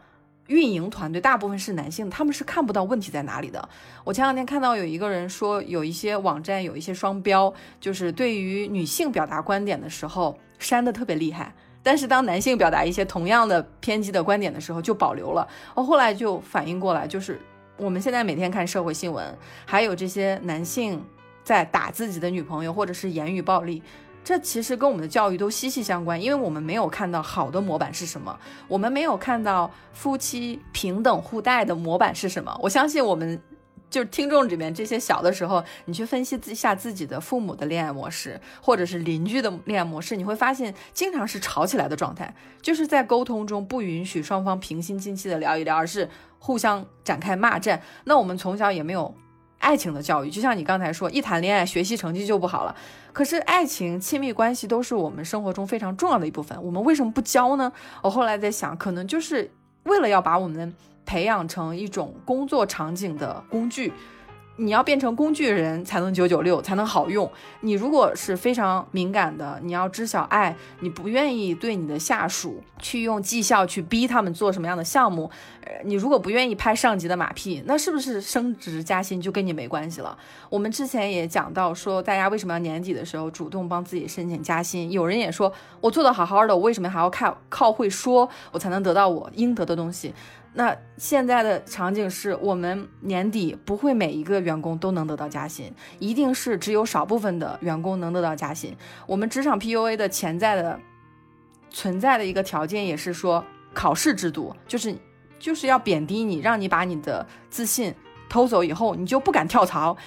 运营团队大部分是男性，他们是看不到问题在哪里的。我前两天看到有一个人说，有一些网站有一些双标，就是对于女性表达观点的时候删的特别厉害。但是当男性表达一些同样的偏激的观点的时候，就保留了。我后来就反应过来，就是我们现在每天看社会新闻，还有这些男性在打自己的女朋友，或者是言语暴力，这其实跟我们的教育都息息相关。因为我们没有看到好的模板是什么，我们没有看到夫妻平等互待的模板是什么。我相信我们。就是听众里面这些小的时候，你去分析一下自己的父母的恋爱模式，或者是邻居的恋爱模式，你会发现经常是吵起来的状态，就是在沟通中不允许双方平心静气的聊一聊，而是互相展开骂战。那我们从小也没有爱情的教育，就像你刚才说，一谈恋爱学习成绩就不好了。可是爱情、亲密关系都是我们生活中非常重要的一部分，我们为什么不教呢？我后来在想，可能就是为了要把我们。培养成一种工作场景的工具。你要变成工具人才能九九六才能好用。你如果是非常敏感的，你要知晓爱，你不愿意对你的下属去用绩效去逼他们做什么样的项目，呃，你如果不愿意拍上级的马屁，那是不是升职加薪就跟你没关系了？我们之前也讲到说，大家为什么要年底的时候主动帮自己申请加薪？有人也说我做的好好的，我为什么还要靠靠会说，我才能得到我应得的东西？那现在的场景是我们年底不会每一个员工都能得到加薪，一定是只有少部分的员工能得到加薪。我们职场 PUA 的潜在的存在的一个条件也是说考试制度，就是就是要贬低你，让你把你的自信偷走以后，你就不敢跳槽。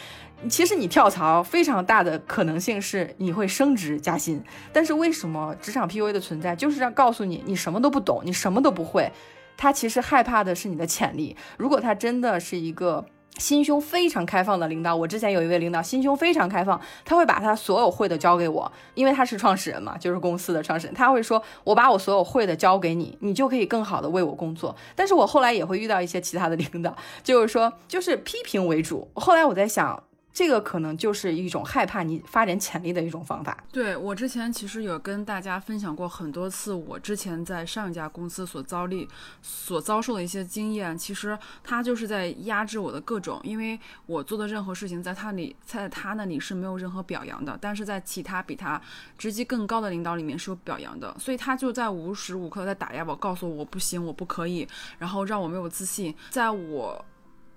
其实你跳槽非常大的可能性是你会升职加薪，但是为什么职场 PUA 的存在就是让告诉你你什么都不懂，你什么都不会。他其实害怕的是你的潜力。如果他真的是一个心胸非常开放的领导，我之前有一位领导心胸非常开放，他会把他所有会的交给我，因为他是创始人嘛，就是公司的创始人，他会说，我把我所有会的交给你，你就可以更好的为我工作。但是我后来也会遇到一些其他的领导，就是说，就是批评为主。后来我在想。这个可能就是一种害怕你发展潜力的一种方法。对我之前其实有跟大家分享过很多次，我之前在上一家公司所遭历、所遭受的一些经验，其实他就是在压制我的各种，因为我做的任何事情在他里，在他那里是没有任何表扬的，但是在其他比他职级更高的领导里面是有表扬的，所以他就在无时无刻在打压我，告诉我我不行，我不可以，然后让我没有自信。在我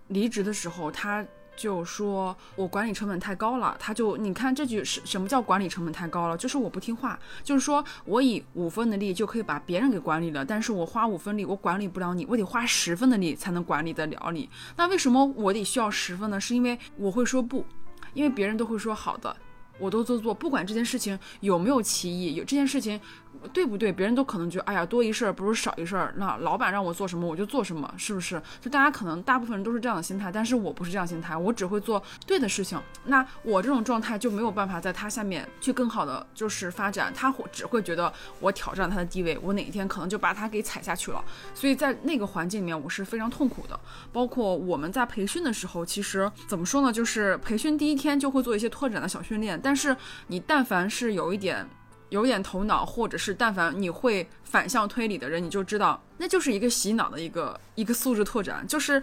离职的时候，他。就说我管理成本太高了，他就你看这句是什么叫管理成本太高了？就是我不听话，就是说我以五分的力就可以把别人给管理了，但是我花五分力我管理不了你，我得花十分的力才能管理得了你。那为什么我得需要十分呢？是因为我会说不，因为别人都会说好的，我都做做，不管这件事情有没有歧义，有这件事情。对不对？别人都可能觉得，哎呀，多一事儿不如少一事儿。那老板让我做什么，我就做什么，是不是？就大家可能大部分人都是这样的心态，但是我不是这样心态，我只会做对的事情。那我这种状态就没有办法在他下面去更好的就是发展，他会只会觉得我挑战他的地位，我哪一天可能就把他给踩下去了。所以在那个环境里面，我是非常痛苦的。包括我们在培训的时候，其实怎么说呢？就是培训第一天就会做一些拓展的小训练，但是你但凡是有一点。有点头脑，或者是但凡你会反向推理的人，你就知道那就是一个洗脑的一个一个素质拓展，就是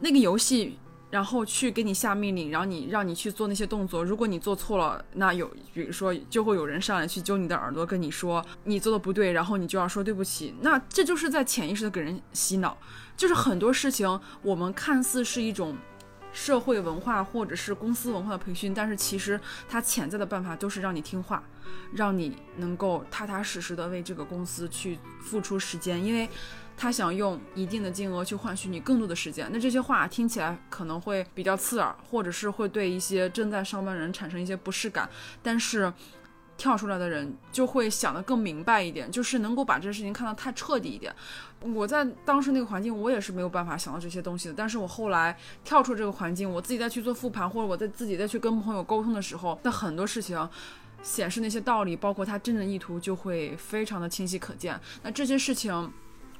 那个游戏然后去给你下命令，然后你让你去做那些动作。如果你做错了，那有比如说就会有人上来去揪你的耳朵，跟你说你做的不对，然后你就要说对不起。那这就是在潜意识的给人洗脑，就是很多事情我们看似是一种社会文化或者是公司文化的培训，但是其实它潜在的办法都是让你听话，让你能够踏踏实实的为这个公司去付出时间，因为。他想用一定的金额去换取你更多的时间，那这些话听起来可能会比较刺耳，或者是会对一些正在上班人产生一些不适感。但是跳出来的人就会想得更明白一点，就是能够把这件事情看得太彻底一点。我在当时那个环境，我也是没有办法想到这些东西的。但是我后来跳出这个环境，我自己再去做复盘，或者我在自己再去跟朋友沟通的时候，那很多事情显示那些道理，包括他真正意图，就会非常的清晰可见。那这些事情。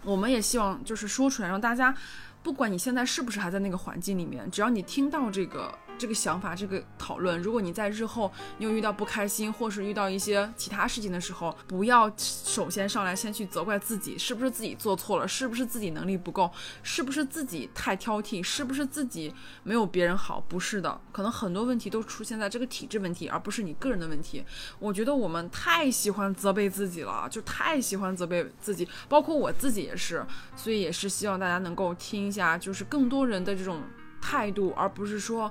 我们也希望就是说出来，让大家，不管你现在是不是还在那个环境里面，只要你听到这个。这个想法，这个讨论，如果你在日后你有遇到不开心，或是遇到一些其他事情的时候，不要首先上来先去责怪自己，是不是自己做错了，是不是自己能力不够，是不是自己太挑剔，是不是自己没有别人好？不是的，可能很多问题都出现在这个体制问题，而不是你个人的问题。我觉得我们太喜欢责备自己了，就太喜欢责备自己，包括我自己也是，所以也是希望大家能够听一下，就是更多人的这种态度，而不是说。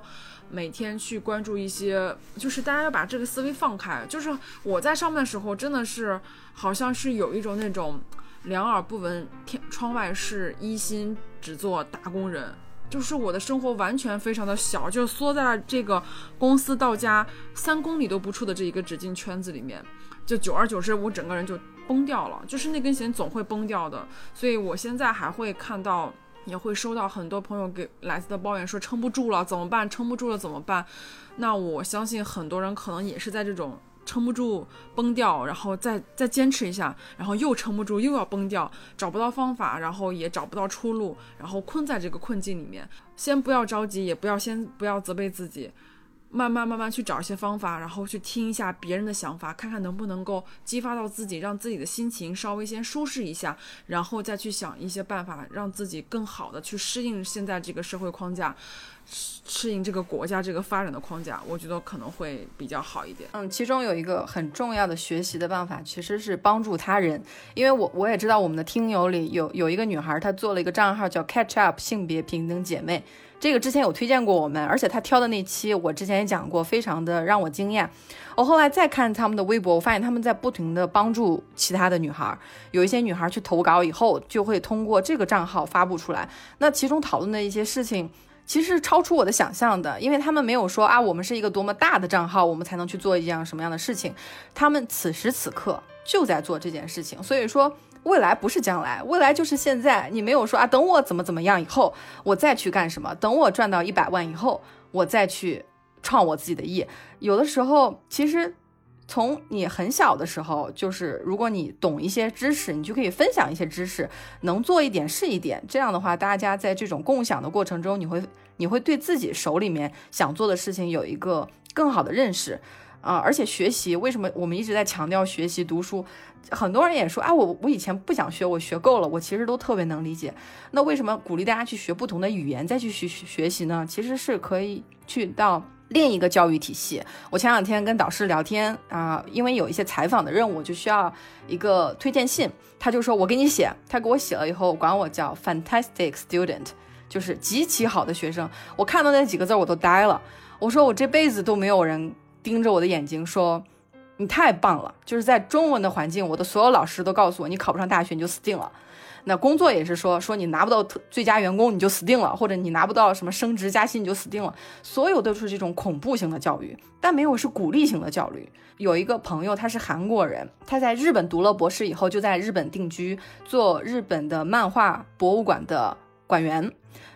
每天去关注一些，就是大家要把这个思维放开。就是我在上班的时候，真的是好像是有一种那种两耳不闻天窗外事，一心只做打工人。就是我的生活完全非常的小，就缩在了这个公司到家三公里都不出的这一个纸巾圈子里面。就久而久之，我整个人就崩掉了，就是那根弦总会崩掉的。所以我现在还会看到。也会收到很多朋友给来自的抱怨，说撑不住了怎么办？撑不住了怎么办？那我相信很多人可能也是在这种撑不住崩掉，然后再再坚持一下，然后又撑不住又要崩掉，找不到方法，然后也找不到出路，然后困在这个困境里面。先不要着急，也不要先不要责备自己。慢慢慢慢去找一些方法，然后去听一下别人的想法，看看能不能够激发到自己，让自己的心情稍微先舒适一下，然后再去想一些办法，让自己更好的去适应现在这个社会框架，适应这个国家这个发展的框架，我觉得可能会比较好一点。嗯，其中有一个很重要的学习的办法，其实是帮助他人，因为我我也知道我们的听友里有有一个女孩，她做了一个账号叫 Catch Up 性别平等姐妹。这个之前有推荐过我们，而且她挑的那期我之前也讲过，非常的让我惊艳。我后来再看他们的微博，我发现他们在不停的帮助其他的女孩，有一些女孩去投稿以后，就会通过这个账号发布出来。那其中讨论的一些事情，其实超出我的想象的，因为他们没有说啊，我们是一个多么大的账号，我们才能去做一样什么样的事情。他们此时此刻就在做这件事情，所以说。未来不是将来，未来就是现在。你没有说啊，等我怎么怎么样以后，我再去干什么？等我赚到一百万以后，我再去创我自己的业。有的时候，其实从你很小的时候，就是如果你懂一些知识，你就可以分享一些知识，能做一点是一点。这样的话，大家在这种共享的过程中，你会你会对自己手里面想做的事情有一个更好的认识。啊，而且学习为什么我们一直在强调学习读书？很多人也说啊，我我以前不想学，我学够了，我其实都特别能理解。那为什么鼓励大家去学不同的语言再去学学习呢？其实是可以去到另一个教育体系。我前两天跟导师聊天啊，因为有一些采访的任务，就需要一个推荐信，他就说我给你写，他给我写了以后，管我叫 fantastic student，就是极其好的学生。我看到那几个字我都呆了，我说我这辈子都没有人。盯着我的眼睛说：“你太棒了！”就是在中文的环境，我的所有老师都告诉我，你考不上大学你就死定了。那工作也是说，说你拿不到最佳员工你就死定了，或者你拿不到什么升职加薪你就死定了。所有都是这种恐怖型的教育，但没有是鼓励型的教育。有一个朋友他是韩国人，他在日本读了博士以后就在日本定居，做日本的漫画博物馆的馆员。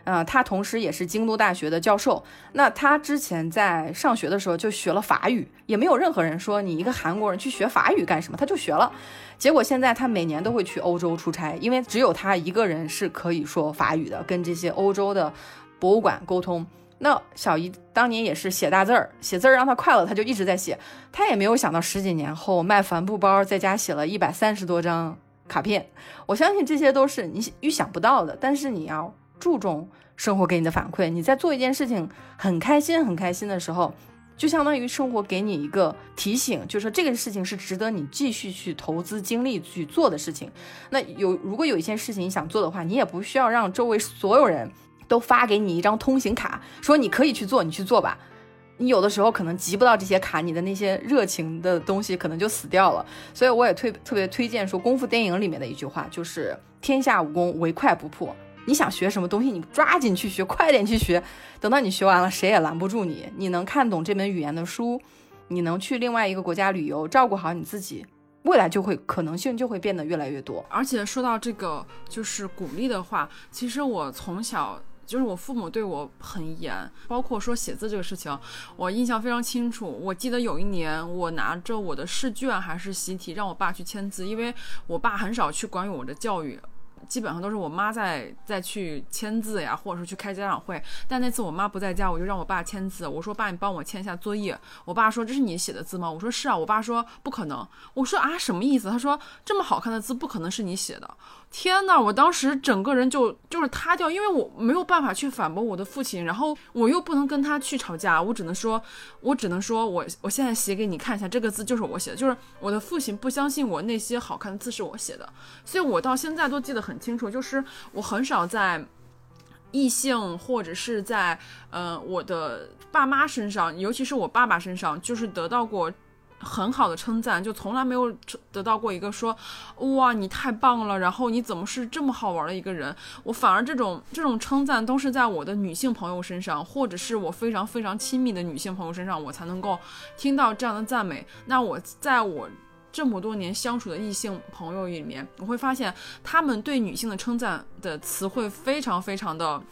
啊，他同时也是京都大学的教授。那他之前在上学的时候就学了法语，也没有任何人说你一个韩国人去学法语干什么，他就学了。结果现在他每年都会去欧洲出差，因为只有他一个人是可以说法语的，跟这些欧洲的博物馆沟通。那小姨当年也是写大字儿，写字儿让她快乐，她就一直在写。她也没有想到十几年后卖帆布包，在家写了一百三十多张卡片。我相信这些都是你预想不到的，但是你要。注重生活给你的反馈。你在做一件事情很开心、很开心的时候，就相当于生活给你一个提醒，就是说这个事情是值得你继续去投资精力去做的事情。那有如果有一件事情你想做的话，你也不需要让周围所有人都发给你一张通行卡，说你可以去做，你去做吧。你有的时候可能集不到这些卡，你的那些热情的东西可能就死掉了。所以我也推特别推荐说，功夫电影里面的一句话就是“天下武功，唯快不破”。你想学什么东西，你抓紧去学，快点去学。等到你学完了，谁也拦不住你。你能看懂这门语言的书，你能去另外一个国家旅游，照顾好你自己，未来就会可能性就会变得越来越多。而且说到这个，就是鼓励的话，其实我从小。就是我父母对我很严，包括说写字这个事情，我印象非常清楚。我记得有一年，我拿着我的试卷还是习题，让我爸去签字，因为我爸很少去管我的教育。基本上都是我妈在在去签字呀，或者是去开家长会。但那次我妈不在家，我就让我爸签字。我说：“爸，你帮我签一下作业。”我爸说：“这是你写的字吗？”我说：“是啊。”我爸说：“不可能。”我说：“啊，什么意思？”他说：“这么好看的字，不可能是你写的。”天呐，我当时整个人就就是塌掉，因为我没有办法去反驳我的父亲，然后我又不能跟他去吵架，我只能说，我只能说我我现在写给你看一下，这个字就是我写的，就是我的父亲不相信我那些好看的字是我写的，所以我到现在都记得很清楚，就是我很少在异性或者是在呃我的爸妈身上，尤其是我爸爸身上，就是得到过。很好的称赞，就从来没有得到过一个说，哇，你太棒了，然后你怎么是这么好玩的一个人？我反而这种这种称赞都是在我的女性朋友身上，或者是我非常非常亲密的女性朋友身上，我才能够听到这样的赞美。那我在我这么多年相处的异性朋友里面，我会发现他们对女性的称赞的词汇非常非常的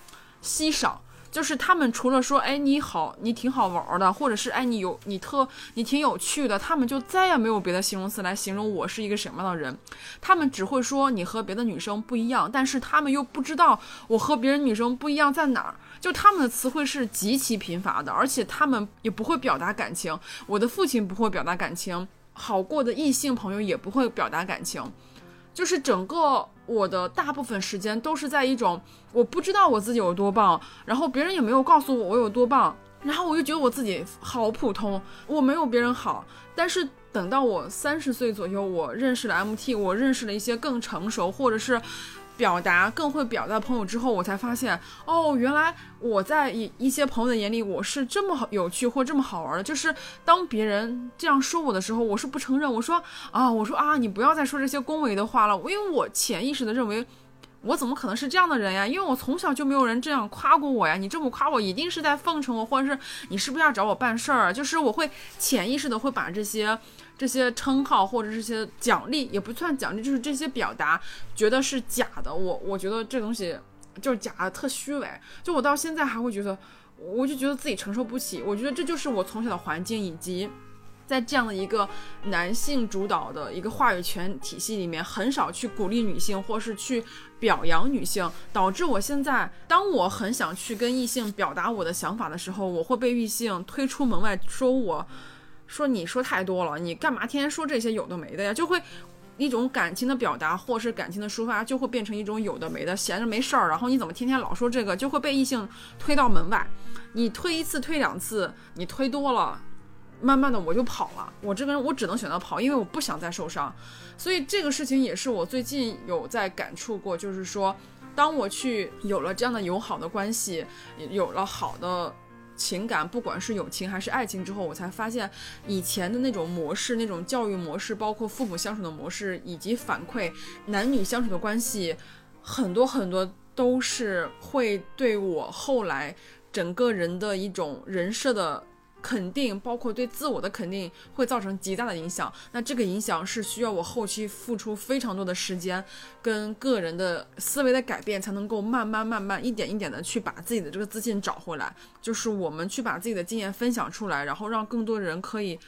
稀少。就是他们除了说，哎，你好，你挺好玩的，或者是哎，你有你特你挺有趣的，他们就再也没有别的形容词来形容我是一个什么样的人。他们只会说你和别的女生不一样，但是他们又不知道我和别人女生不一样在哪儿。就他们的词汇是极其贫乏的，而且他们也不会表达感情。我的父亲不会表达感情，好过的异性朋友也不会表达感情。就是整个我的大部分时间都是在一种我不知道我自己有多棒，然后别人也没有告诉我我有多棒，然后我就觉得我自己好普通，我没有别人好。但是等到我三十岁左右，我认识了 MT，我认识了一些更成熟或者是。表达更会表达朋友之后，我才发现哦，原来我在一一些朋友的眼里，我是这么好有趣或这么好玩的。就是当别人这样说我的时候，我是不承认。我说啊，我说啊，你不要再说这些恭维的话了。因为我潜意识的认为，我怎么可能是这样的人呀？因为我从小就没有人这样夸过我呀。你这么夸我，一定是在奉承我，或者是你是不是要找我办事儿？就是我会潜意识的会把这些。这些称号或者这些奖励也不算奖励，就是这些表达，觉得是假的。我我觉得这东西就是假的，特虚伪。就我到现在还会觉得，我就觉得自己承受不起。我觉得这就是我从小的环境，以及在这样的一个男性主导的一个话语权体系里面，很少去鼓励女性，或是去表扬女性，导致我现在当我很想去跟异性表达我的想法的时候，我会被异性推出门外，说我。说你说太多了，你干嘛天天说这些有的没的呀？就会一种感情的表达，或是感情的抒发，就会变成一种有的没的，闲着没事儿。然后你怎么天天老说这个，就会被异性推到门外。你推一次，推两次，你推多了，慢慢的我就跑了。我这个人我只能选择跑，因为我不想再受伤。所以这个事情也是我最近有在感触过，就是说，当我去有了这样的友好的关系，有了好的。情感，不管是友情还是爱情，之后我才发现，以前的那种模式、那种教育模式，包括父母相处的模式，以及反馈男女相处的关系，很多很多都是会对我后来整个人的一种人设的。肯定包括对自我的肯定会造成极大的影响，那这个影响是需要我后期付出非常多的时间，跟个人的思维的改变，才能够慢慢慢慢一点一点的去把自己的这个自信找回来。就是我们去把自己的经验分享出来，然后让更多人可以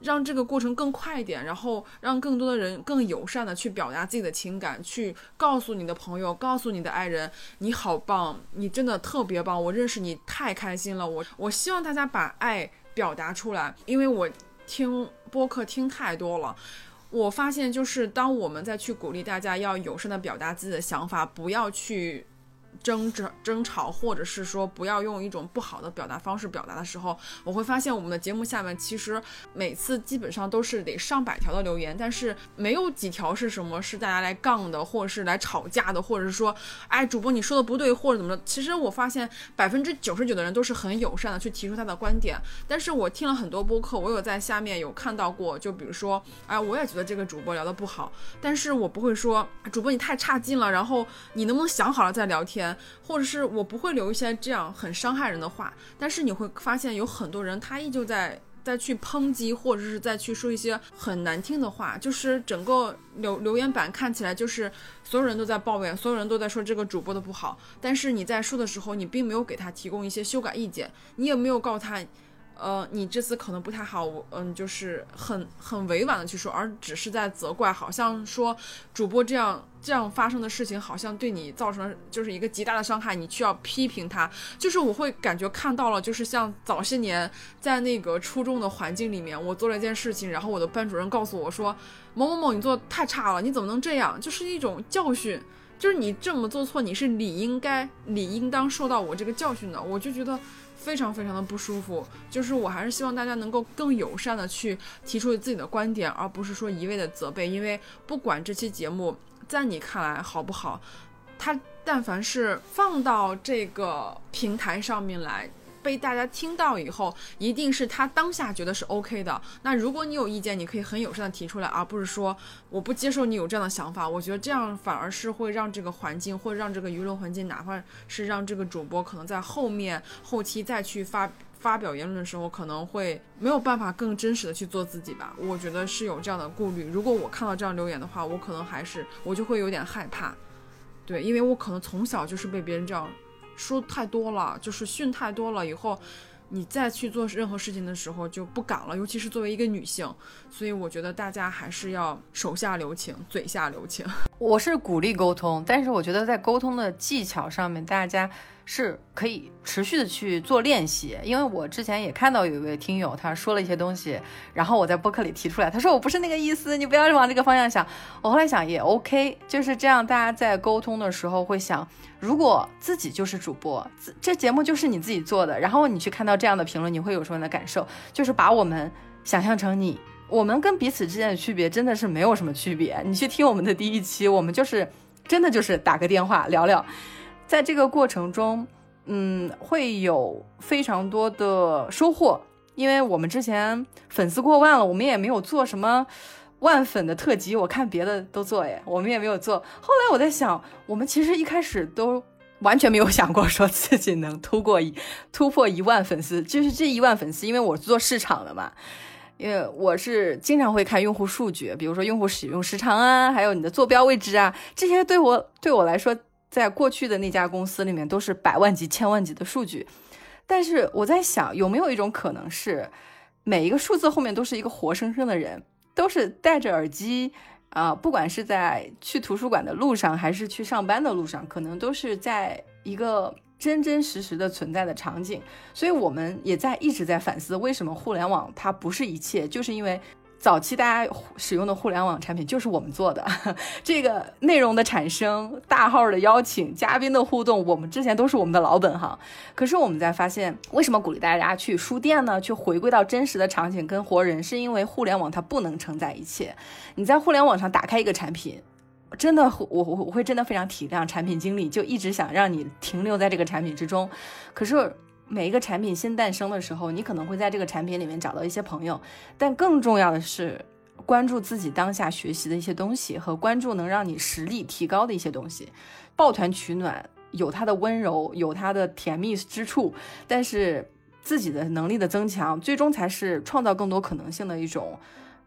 让这个过程更快一点，然后让更多的人更友善的去表达自己的情感，去告诉你的朋友，告诉你的爱人，你好棒，你真的特别棒，我认识你太开心了。我我希望大家把爱。表达出来，因为我听播客听太多了，我发现就是当我们再去鼓励大家要友善的表达自己的想法，不要去争执、争吵，或者是说不要用一种不好的表达方式表达的时候，我会发现我们的节目下面其实每次基本上都是得上百条的留言，但是没有几条是什么是大家来杠的，或者是来吵架的，或者是说，哎，主播你说的不对，或者怎么着。其实我发现百分之九十九的人都是很友善的去提出他的观点，但是我听了很多播客，我有在下面有看到过，就比如说，哎，我也觉得这个主播聊的不好，但是我不会说主播你太差劲了，然后你能不能想好了再聊天。或者是我不会留一些这样很伤害人的话，但是你会发现有很多人他依旧在在去抨击，或者是在去说一些很难听的话，就是整个留留言板看起来就是所有人都在抱怨，所有人都在说这个主播的不好，但是你在说的时候，你并没有给他提供一些修改意见，你也没有告诉他。呃，你这次可能不太好，嗯，就是很很委婉的去说，而只是在责怪，好像说主播这样这样发生的事情，好像对你造成就是一个极大的伤害，你需要批评他。就是我会感觉看到了，就是像早些年在那个初中的环境里面，我做了一件事情，然后我的班主任告诉我说某某某你做的太差了，你怎么能这样？就是一种教训，就是你这么做错，你是理应该理应当受到我这个教训的。我就觉得。非常非常的不舒服，就是我还是希望大家能够更友善的去提出自己的观点，而不是说一味的责备。因为不管这期节目在你看来好不好，它但凡是放到这个平台上面来。被大家听到以后，一定是他当下觉得是 OK 的。那如果你有意见，你可以很友善的提出来，而不是说我不接受你有这样的想法。我觉得这样反而是会让这个环境，或者让这个舆论环境，哪怕是让这个主播可能在后面后期再去发发表言论的时候，可能会没有办法更真实的去做自己吧。我觉得是有这样的顾虑。如果我看到这样留言的话，我可能还是我就会有点害怕。对，因为我可能从小就是被别人这样。说太多了，就是训太多了，以后你再去做任何事情的时候就不敢了，尤其是作为一个女性，所以我觉得大家还是要手下留情，嘴下留情。我是鼓励沟通，但是我觉得在沟通的技巧上面，大家。是可以持续的去做练习，因为我之前也看到有一位听友他说了一些东西，然后我在播客里提出来，他说我不是那个意思，你不要往这个方向想。我后来想也 OK，就是这样，大家在沟通的时候会想，如果自己就是主播，这节目就是你自己做的，然后你去看到这样的评论，你会有什么样的感受？就是把我们想象成你，我们跟彼此之间的区别真的是没有什么区别。你去听我们的第一期，我们就是真的就是打个电话聊聊。在这个过程中，嗯，会有非常多的收获，因为我们之前粉丝过万了，我们也没有做什么万粉的特辑，我看别的都做，哎，我们也没有做。后来我在想，我们其实一开始都完全没有想过说自己能突破一突破一万粉丝，就是这一万粉丝，因为我是做市场的嘛，因为我是经常会看用户数据，比如说用户使用时长啊，还有你的坐标位置啊，这些对我对我来说。在过去的那家公司里面，都是百万级、千万级的数据，但是我在想，有没有一种可能是，每一个数字后面都是一个活生生的人，都是戴着耳机啊，不管是在去图书馆的路上，还是去上班的路上，可能都是在一个真真实实的存在的场景。所以，我们也在一直在反思，为什么互联网它不是一切，就是因为。早期大家使用的互联网产品就是我们做的，这个内容的产生、大号的邀请、嘉宾的互动，我们之前都是我们的老本行。可是我们在发现，为什么鼓励大家去书店呢？去回归到真实的场景跟活人，是因为互联网它不能承载一切。你在互联网上打开一个产品，真的，我我我会真的非常体谅产品经理，就一直想让你停留在这个产品之中。可是。每一个产品新诞生的时候，你可能会在这个产品里面找到一些朋友，但更重要的是关注自己当下学习的一些东西和关注能让你实力提高的一些东西。抱团取暖有它的温柔，有它的甜蜜之处，但是自己的能力的增强，最终才是创造更多可能性的一种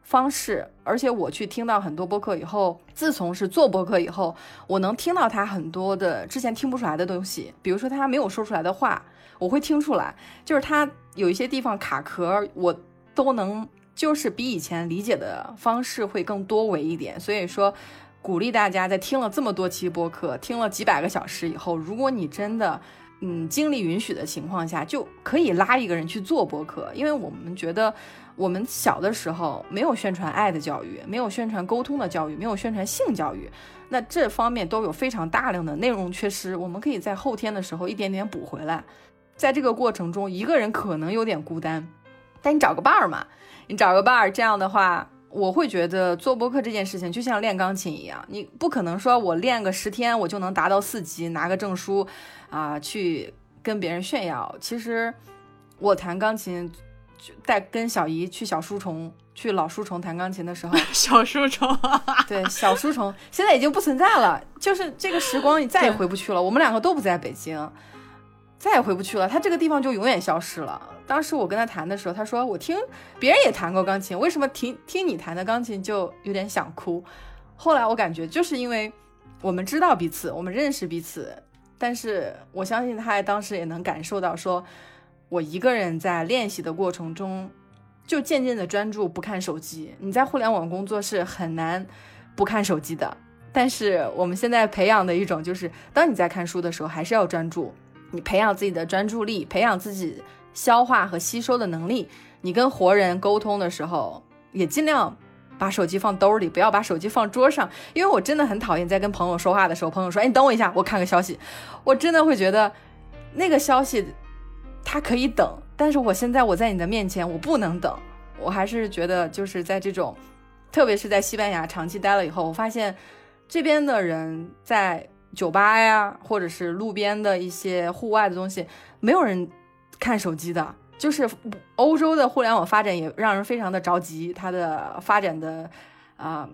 方式。而且我去听到很多播客以后，自从是做播客以后，我能听到他很多的之前听不出来的东西，比如说他没有说出来的话。我会听出来，就是他有一些地方卡壳，我都能，就是比以前理解的方式会更多维一点。所以说，鼓励大家在听了这么多期播客，听了几百个小时以后，如果你真的，嗯，精力允许的情况下，就可以拉一个人去做播客，因为我们觉得我们小的时候没有宣传爱的教育，没有宣传沟通的教育，没有宣传性教育，那这方面都有非常大量的内容缺失。我们可以在后天的时候一点点补回来。在这个过程中，一个人可能有点孤单，但你找个伴儿嘛，你找个伴儿，这样的话，我会觉得做播客这件事情就像练钢琴一样，你不可能说我练个十天我就能达到四级，拿个证书啊，去跟别人炫耀。其实我弹钢琴，带跟小姨去小书虫，去老书虫弹钢琴的时候，小书虫，对，小书虫现在已经不存在了，就是这个时光你再也回不去了。我们两个都不在北京。再也回不去了，他这个地方就永远消失了。当时我跟他谈的时候，他说我听别人也弹过钢琴，为什么听听你弹的钢琴就有点想哭？后来我感觉就是因为我们知道彼此，我们认识彼此，但是我相信他当时也能感受到，说我一个人在练习的过程中就渐渐的专注，不看手机。你在互联网工作是很难不看手机的，但是我们现在培养的一种就是，当你在看书的时候，还是要专注。你培养自己的专注力，培养自己消化和吸收的能力。你跟活人沟通的时候，也尽量把手机放兜里，不要把手机放桌上。因为我真的很讨厌在跟朋友说话的时候，朋友说：“哎，你等我一下，我看个消息。”我真的会觉得那个消息它可以等，但是我现在我在你的面前，我不能等。我还是觉得就是在这种，特别是在西班牙长期待了以后，我发现这边的人在。酒吧呀，或者是路边的一些户外的东西，没有人看手机的。就是欧洲的互联网发展也让人非常的着急，它的发展的啊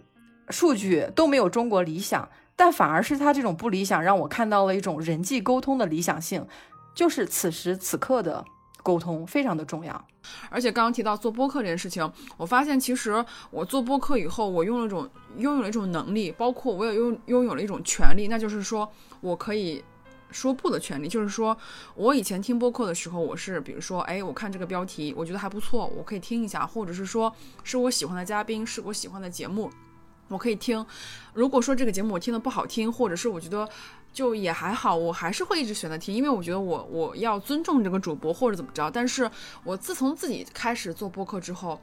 数据都没有中国理想，但反而是它这种不理想，让我看到了一种人际沟通的理想性，就是此时此刻的。沟通非常的重要，而且刚刚提到做播客这件事情，我发现其实我做播客以后，我用了一种拥有了一种能力，包括我也拥拥有了一种权利，那就是说我可以说不的权利。就是说我以前听播客的时候，我是比如说，哎，我看这个标题，我觉得还不错，我可以听一下，或者是说是我喜欢的嘉宾，是我喜欢的节目，我可以听。如果说这个节目我听的不好听，或者是我觉得。就也还好，我还是会一直选择听，因为我觉得我我要尊重这个主播或者怎么着。但是我自从自己开始做播客之后，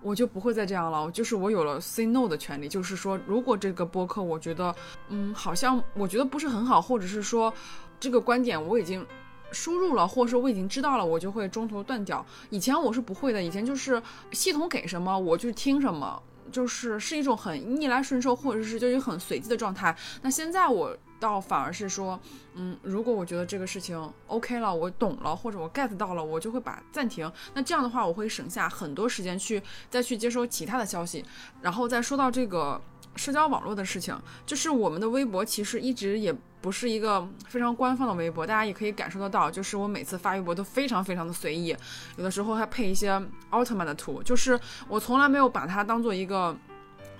我就不会再这样了。就是我有了 say no 的权利，就是说，如果这个播客我觉得，嗯，好像我觉得不是很好，或者是说这个观点我已经输入了，或者说我已经知道了，我就会中途断掉。以前我是不会的，以前就是系统给什么我就听什么，就是是一种很逆来顺受，或者是就是很随机的状态。那现在我。倒反而是说，嗯，如果我觉得这个事情 OK 了，我懂了，或者我 get 到了，我就会把暂停。那这样的话，我会省下很多时间去再去接收其他的消息。然后再说到这个社交网络的事情，就是我们的微博其实一直也不是一个非常官方的微博，大家也可以感受得到，就是我每次发微博都非常非常的随意，有的时候还配一些奥特曼的图，就是我从来没有把它当做一个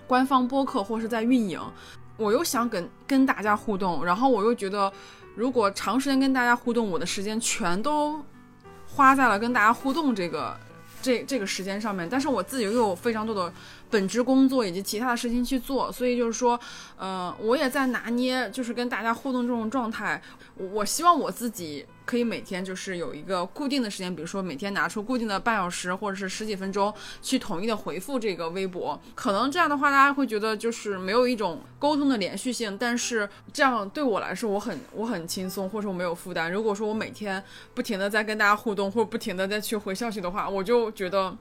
官方播客或是在运营。我又想跟跟大家互动，然后我又觉得，如果长时间跟大家互动，我的时间全都花在了跟大家互动这个这这个时间上面，但是我自己又有非常多的。本职工作以及其他的事情去做，所以就是说，嗯，我也在拿捏，就是跟大家互动这种状态。我希望我自己可以每天就是有一个固定的时间，比如说每天拿出固定的半小时或者是十几分钟去统一的回复这个微博。可能这样的话，大家会觉得就是没有一种沟通的连续性，但是这样对我来说，我很我很轻松，或者说我没有负担。如果说我每天不停的在跟大家互动，或者不停的在去回消息的话，我就觉得。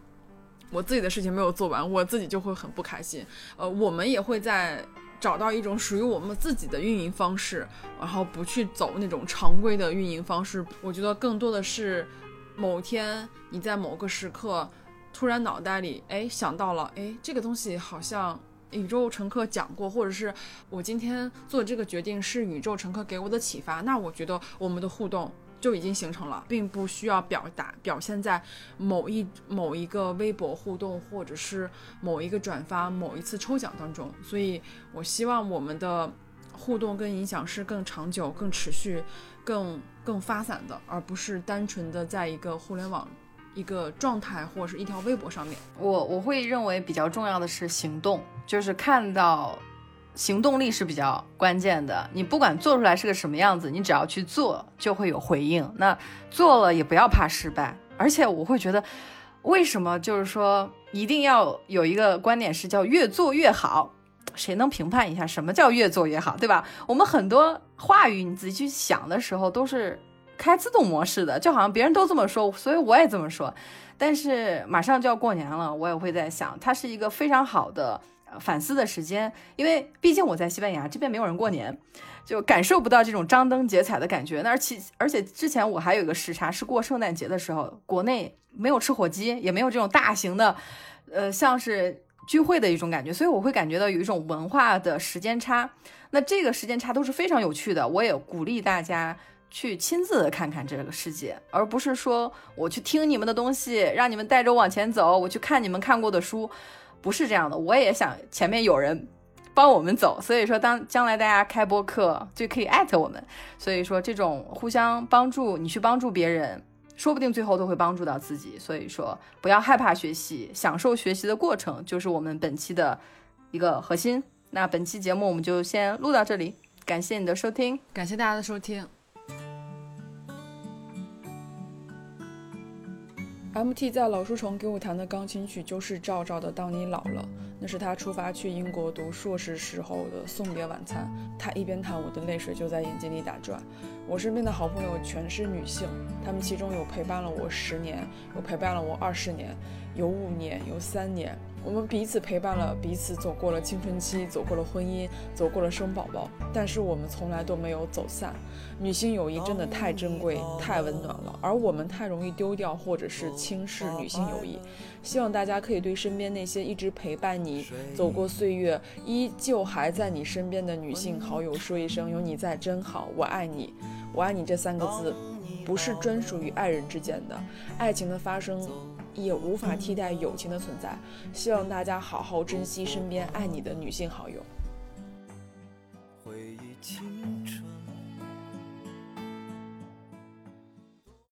我自己的事情没有做完，我自己就会很不开心。呃，我们也会在找到一种属于我们自己的运营方式，然后不去走那种常规的运营方式。我觉得更多的是某天你在某个时刻突然脑袋里哎想到了，哎这个东西好像宇宙乘客讲过，或者是我今天做这个决定是宇宙乘客给我的启发。那我觉得我们的互动。就已经形成了，并不需要表达表现在某一某一个微博互动，或者是某一个转发、某一次抽奖当中。所以，我希望我们的互动跟影响是更长久、更持续、更更发散的，而不是单纯的在一个互联网一个状态或者是一条微博上面。我我会认为比较重要的是行动，就是看到。行动力是比较关键的，你不管做出来是个什么样子，你只要去做，就会有回应。那做了也不要怕失败，而且我会觉得，为什么就是说一定要有一个观点是叫越做越好？谁能评判一下什么叫越做越好，对吧？我们很多话语你仔细去想的时候都是开自动模式的，就好像别人都这么说，所以我也这么说。但是马上就要过年了，我也会在想，它是一个非常好的反思的时间，因为毕竟我在西班牙这边没有人过年，就感受不到这种张灯结彩的感觉。那而且而且之前我还有一个时差，是过圣诞节的时候，国内没有吃火鸡，也没有这种大型的，呃，像是聚会的一种感觉，所以我会感觉到有一种文化的时间差。那这个时间差都是非常有趣的，我也鼓励大家。去亲自的看看这个世界，而不是说我去听你们的东西，让你们带着我往前走。我去看你们看过的书，不是这样的。我也想前面有人帮我们走，所以说当将来大家开播课就可以艾特我们。所以说这种互相帮助，你去帮助别人，说不定最后都会帮助到自己。所以说不要害怕学习，享受学习的过程，就是我们本期的一个核心。那本期节目我们就先录到这里，感谢你的收听，感谢大家的收听。M.T 在老书虫给我弹的钢琴曲就是赵照的《当你老了》，那是他出发去英国读硕士时候的送别晚餐。他一边弹，我的泪水就在眼睛里打转。我身边的好朋友全是女性，她们其中有陪伴了我十年，有陪伴了我二十年，有五年，有三年。我们彼此陪伴了彼此，走过了青春期，走过了婚姻，走过了生宝宝，但是我们从来都没有走散。女性友谊真的太珍贵、太温暖了，而我们太容易丢掉或者是轻视女性友谊。希望大家可以对身边那些一直陪伴你走过岁月、依旧还在你身边的女性好友说一声：有你在真好，我爱你。我爱你这三个字，不是专属于爱人之间的，爱情的发生。也无法替代友情的存在。希望大家好好珍惜身边爱你的女性好友。